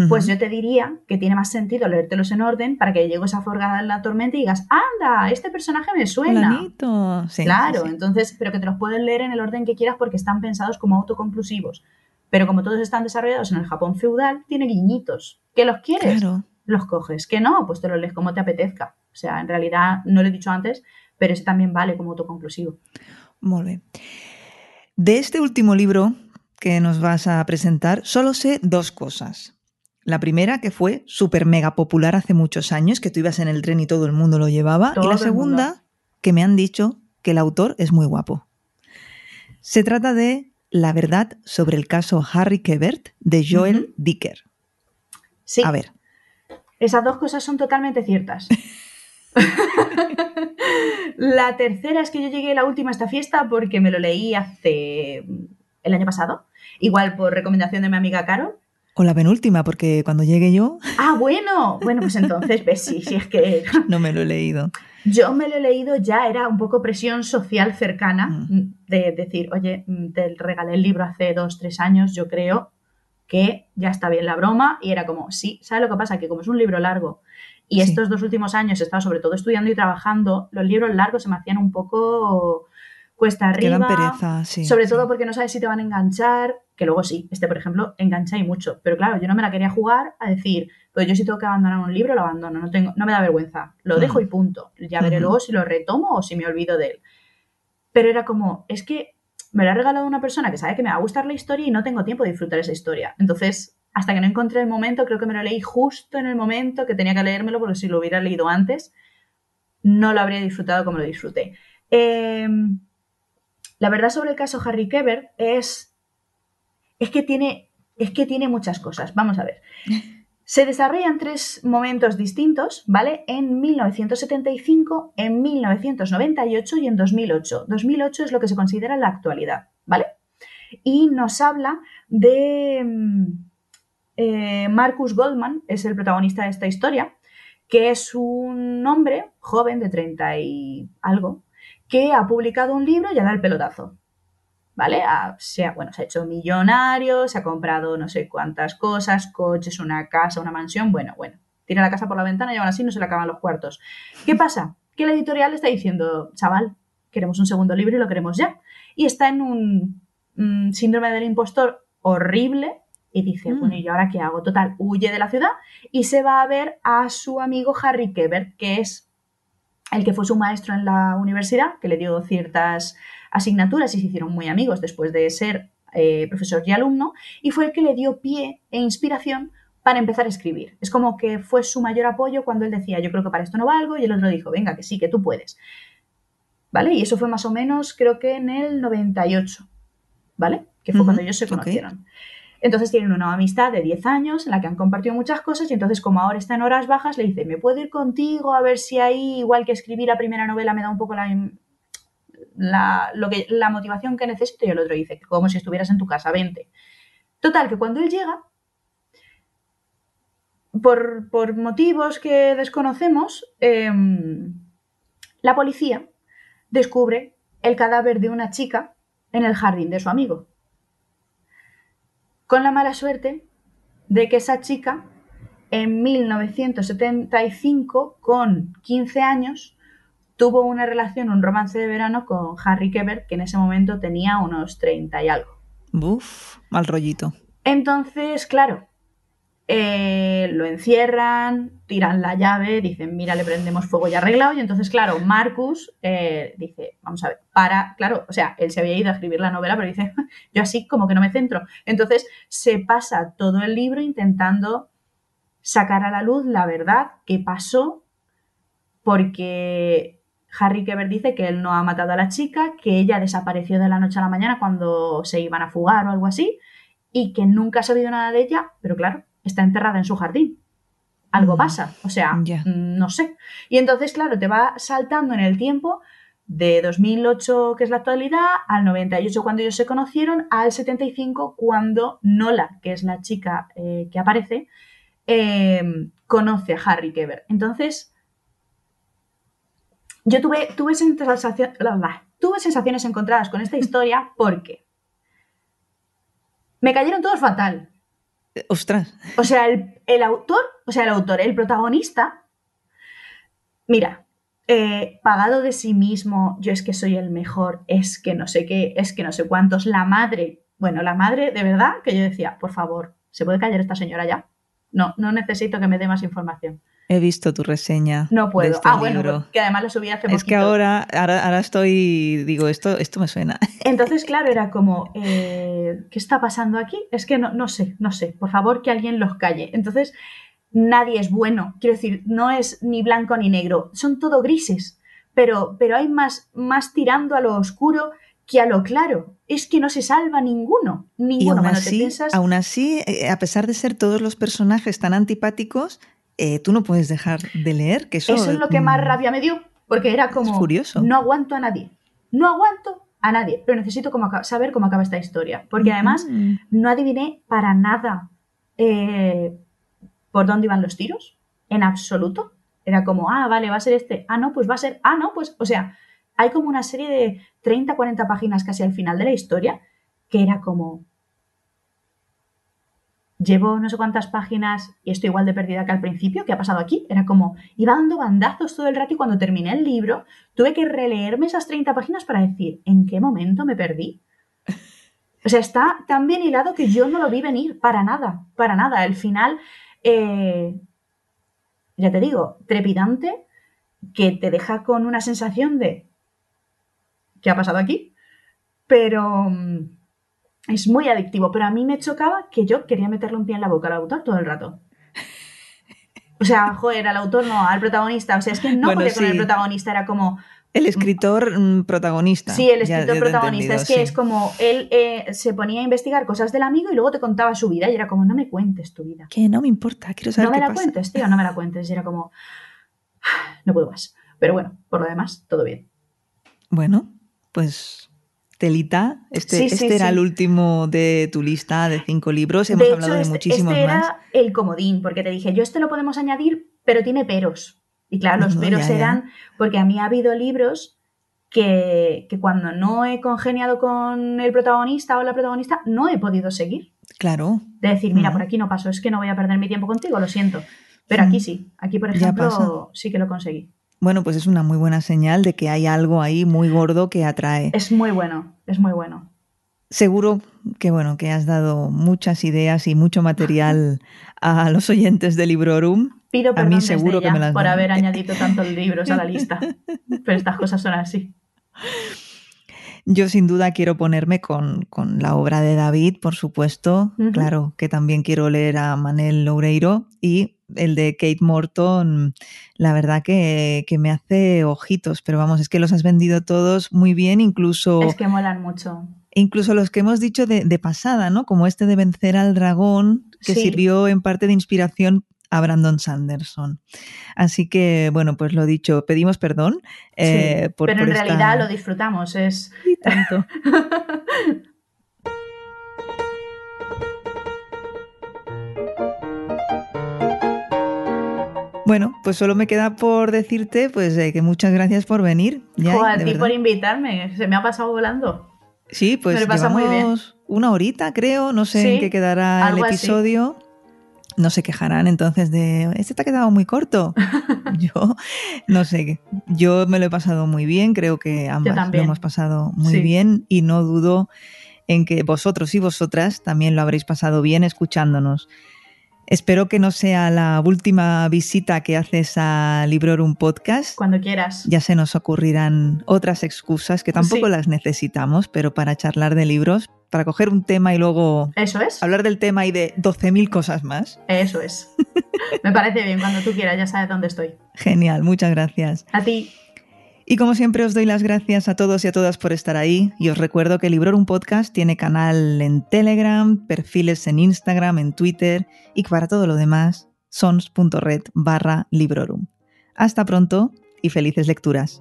Pues yo te diría que tiene más sentido leértelos en orden para que llegues a forgada en la tormenta y digas, anda, este personaje me suena. Sí, claro, entonces, pero que te los puedes leer en el orden que quieras porque están pensados como autoconclusivos. Pero como todos están desarrollados en el Japón feudal, tiene guiñitos. ¿Que los quieres? Los coges. ¿Que no? Pues te los lees como te apetezca. O sea, en realidad, no lo he dicho antes, pero ese también vale como autoconclusivo. Muy bien. De este último libro que nos vas a presentar, solo sé dos cosas. La primera, que fue súper mega popular hace muchos años, que tú ibas en el tren y todo el mundo lo llevaba. y la segunda, que me han dicho que el autor es muy guapo. Se trata de la verdad sobre el caso Harry Quebert de Joel Dicker. Sí. A ver. Esas dos cosas son totalmente ciertas. <laughs> la tercera es que yo llegué la última a esta fiesta porque me lo leí hace el año pasado, igual por recomendación de mi amiga Caro. O la penúltima, porque cuando llegue yo... <laughs> Ah, bueno. Bueno, pues entonces, ves, sí, sí, es que... <laughs> no me lo he leído. Yo me lo he leído ya, era un poco presión social cercana mm. de decir, oye, mm, te regalé el libro hace dos, tres años, yo creo que ya está bien la broma. Y era como, sí, ¿sabes lo que pasa? Que como es un libro largo y estos dos últimos años he estado sobre todo estudiando y trabajando, los libros largos se me hacían un poco cuesta arriba. pereza, sí. Sobre todo porque no sabes si te van a enganchar, que luego sí, este por ejemplo engancha y mucho. Pero claro, yo no me la quería jugar a decir, pues yo si tengo que abandonar un libro, lo abandono, no, tengo, no me da vergüenza, lo dejo y punto. Ya veré luego si lo retomo o si me olvido de él. Pero era como, es que me lo ha regalado una persona que sabe que me va a gustar la historia y no tengo tiempo de disfrutar esa historia. Entonces, hasta que no encontré el momento, creo que me lo leí justo en el momento que tenía que leérmelo, porque si lo hubiera leído antes, no lo habría disfrutado como lo disfruté. Em, la verdad sobre el caso Harry Keber es, es, que tiene, es que tiene muchas cosas. Vamos a ver. Se desarrollan tres momentos distintos, ¿vale? En 1975, en 1998 y en 2008. 2008 es lo que se considera la actualidad, ¿vale? Y nos habla de em, eh, Marcus Goldman es el protagonista de esta historia, que es un hombre joven de 30 y algo, que ha publicado un libro y ha dado el pelotazo. ¿Vale? se, ha, bueno, se ha hecho millonario, se ha comprado no sé cuántas cosas, coches, una casa, una mansión. Bueno, bueno, tira la casa por la ventana y aún así no se le acaban los cuartos. ¿Qué pasa? Que la editorial está diciendo, chaval, queremos un segundo libro y lo queremos ya. Y está en un síndrome del impostor horrible y dice, bueno, mm. ¿y ahora qué hago? Total, huye de la ciudad y se va a ver a su amigo Harry Kebert, que es el que fue su maestro en la universidad, que le dio ciertas asignaturas y se hicieron muy amigos después de ser eh, profesor y alumno, y fue el que le dio pie e inspiración para empezar a escribir. Es como que fue su mayor apoyo cuando él decía, yo creo que para esto no valgo, y el otro dijo, venga, que sí, que tú puedes. ¿Vale? Y eso fue más o menos, creo que en el 98, ¿vale? Que fue cuando ellos se conocieron. Entonces tienen una amistad de 10 años en la que han compartido muchas cosas y entonces como ahora está en horas bajas le dice, ¿me puedo ir contigo a ver si ahí, igual que escribir la primera novela, me da un poco la, la, lo que, la motivación que necesito? Y el otro dice, como si estuvieras en tu casa, vente. Total, que cuando él llega, por, por motivos que desconocemos, em, la policía descubre el cadáver de una chica en el jardín de su amigo con la mala suerte de que esa chica en 1975, con 15 años, tuvo una relación, un romance de verano con Harry Kebert, que en ese momento tenía unos 30 y algo. Buf, mal rollito. Entonces, claro, eh, lo encierran, tiran la llave, dicen, mira, le prendemos fuego y arreglado. Y entonces, claro, Marcus eh, dice, vamos a ver, para, claro, o sea, él se había ido a escribir la novela, pero dice, <laughs> yo así como que no me centro. Entonces, se pasa todo el libro intentando sacar a la luz la verdad que pasó, porque Harry Keber dice que él no ha matado a la chica, que ella desapareció de la noche a la mañana cuando se iban a fugar o algo así, y que nunca ha sabido nada de ella, pero claro, está enterrada en su jardín. Algo mm, pasa, o sea, mm, no sé. Y entonces, claro, te va saltando en el tiempo de 2008, que es la actualidad, al 98 cuando ellos se conocieron, al 75 cuando Nola, que es la chica eh, que aparece, eh, conoce a Harry Keber. Entonces, yo tuve, tuve, tuve sensaciones encontradas con esta <laughs> historia porque me cayeron todos fatal. Ostras. O sea, el, autor, o sea, el autor, el protagonista, mira, eh, pagado de sí mismo, yo es que soy el mejor, es que no sé qué, es que no sé cuántos, la madre, bueno, la madre, de verdad, que yo decía, por favor, ¿se puede callar esta señora ya? No, no necesito que me dé más información. He visto tu reseña. No puedo. Este ah, bueno, que además la subí hace poquito. Es que ahora, ahora, estoy, digo, esto, esto me suena. <laughs> Entonces, claro, era como, eh, ¿qué está pasando aquí? Es que no, no sé, no sé. Por favor, que alguien los calle. Entonces, nadie es bueno. Quiero decir, no es ni blanco ni negro. Son todo grises. Pero, pero hay más, más tirando a lo oscuro que a lo claro. Es que no se salva ninguno. Ninguno. Y aún así, aún así, eh, a pesar de ser todos los personajes tan antipáticos, eh, tú no puedes dejar de leer. Que eso, eso es lo que más mm, rabia me dio, porque era como, curioso. no aguanto a nadie, no aguanto a nadie, pero necesito saber cómo acaba esta historia, porque además no adiviné para nada eh, por dónde iban los tiros, en absoluto. Era como, ah, vale, va a ser este, ah, no, pues va a ser, ah, no, pues, o sea, hay como una serie de 30, 40 páginas casi al final de la historia que era como, llevo no sé cuántas páginas y estoy igual de perdida que al principio, ¿qué ha pasado aquí? Era como, iba dando bandazos todo el rato y cuando terminé el libro tuve que releerme esas 30 páginas para decir, ¿en qué momento me perdí? <laughs> O sea, está tan bien hilado que yo no lo vi venir para nada, para nada. El final, eh, ya te digo, trepidante, que te deja con una sensación de, ¿qué ha pasado aquí? Pero mm, es muy adictivo, pero a mí me chocaba que yo quería meterle un pie en la boca al autor todo el rato. O sea, joder, al autor no, al protagonista. O sea, es que no bueno, con el protagonista, era como. El escritor mm, protagonista. Sí, el escritor protagonista. Es que es como él eh, se ponía a investigar cosas del amigo y luego te contaba su vida y era como, no me cuentes tu vida. Que no me importa, quiero saber. No me la cuentes, tío, no me la cuentes. Y era como, no puedo más. Pero bueno, por lo demás, todo bien. Bueno, pues Telita, este, este era el último de tu lista de cinco libros. Hemos hablado de este, muchísimos este más. era el comodín, porque te dije, yo este lo podemos añadir, pero tiene peros. Y claro, los peros eran porque a mí ha habido libros que, cuando no he congeniado con el protagonista o la protagonista, no he podido seguir. Claro. De decir, mira, por aquí no paso, es que no voy a perder mi tiempo contigo, lo siento. Pero aquí sí, aquí por ejemplo sí que lo conseguí. Bueno, pues es una muy buena señal de que hay algo ahí muy gordo que atrae. Es muy bueno, es muy bueno. Seguro que bueno, que has dado muchas ideas y mucho material a los oyentes de Librorum. Pido perdón a mí seguro que me las por haber añadido tantos libros a la lista. Pero estas cosas son así. <laughs> Yo sin duda quiero ponerme con, la obra de David, por supuesto. Claro que también quiero leer a Manel Loureiro y el de Kate Morton, la verdad que, me hace ojitos, pero vamos, es que los has vendido todos muy bien, incluso... Es que molan mucho. Incluso los que hemos dicho de, pasada, ¿no? Como este de vencer al dragón, que sirvió en parte de inspiración a Brandon Sanderson. Así que, bueno, pues lo dicho, pedimos perdón. Eh, por, pero en realidad lo disfrutamos, es... Y tanto. <laughs> Bueno, pues solo me queda por decirte pues eh, que muchas gracias por venir. Ya, a ti por invitarme, se me ha pasado volando. Sí, pues llevamos una horita, creo, no sé en qué quedará el episodio. No se quejarán entonces de, este te ha quedado muy corto. <laughs> yo, no sé, yo me lo he pasado muy bien, creo que ambas lo hemos pasado muy bien y no dudo en que vosotros y vosotras también lo habréis pasado bien escuchándonos. Espero que no sea la última visita que haces a Librorum Podcast. Cuando quieras. Ya se nos ocurrirán otras excusas que tampoco las necesitamos, pero para charlar de libros, para coger un tema y luego Eso es. hablar del tema y de 12.000 cosas más. Eso es. <laughs> Me parece bien, cuando tú quieras, ya sabes dónde estoy. Genial, muchas gracias. A ti. Y como siempre os doy las gracias a todos y a todas por estar ahí y os recuerdo que Librorum Podcast tiene canal en Telegram, perfiles en Instagram, en Twitter y para todo lo demás sons.red barra Librorum. Hasta pronto y felices lecturas.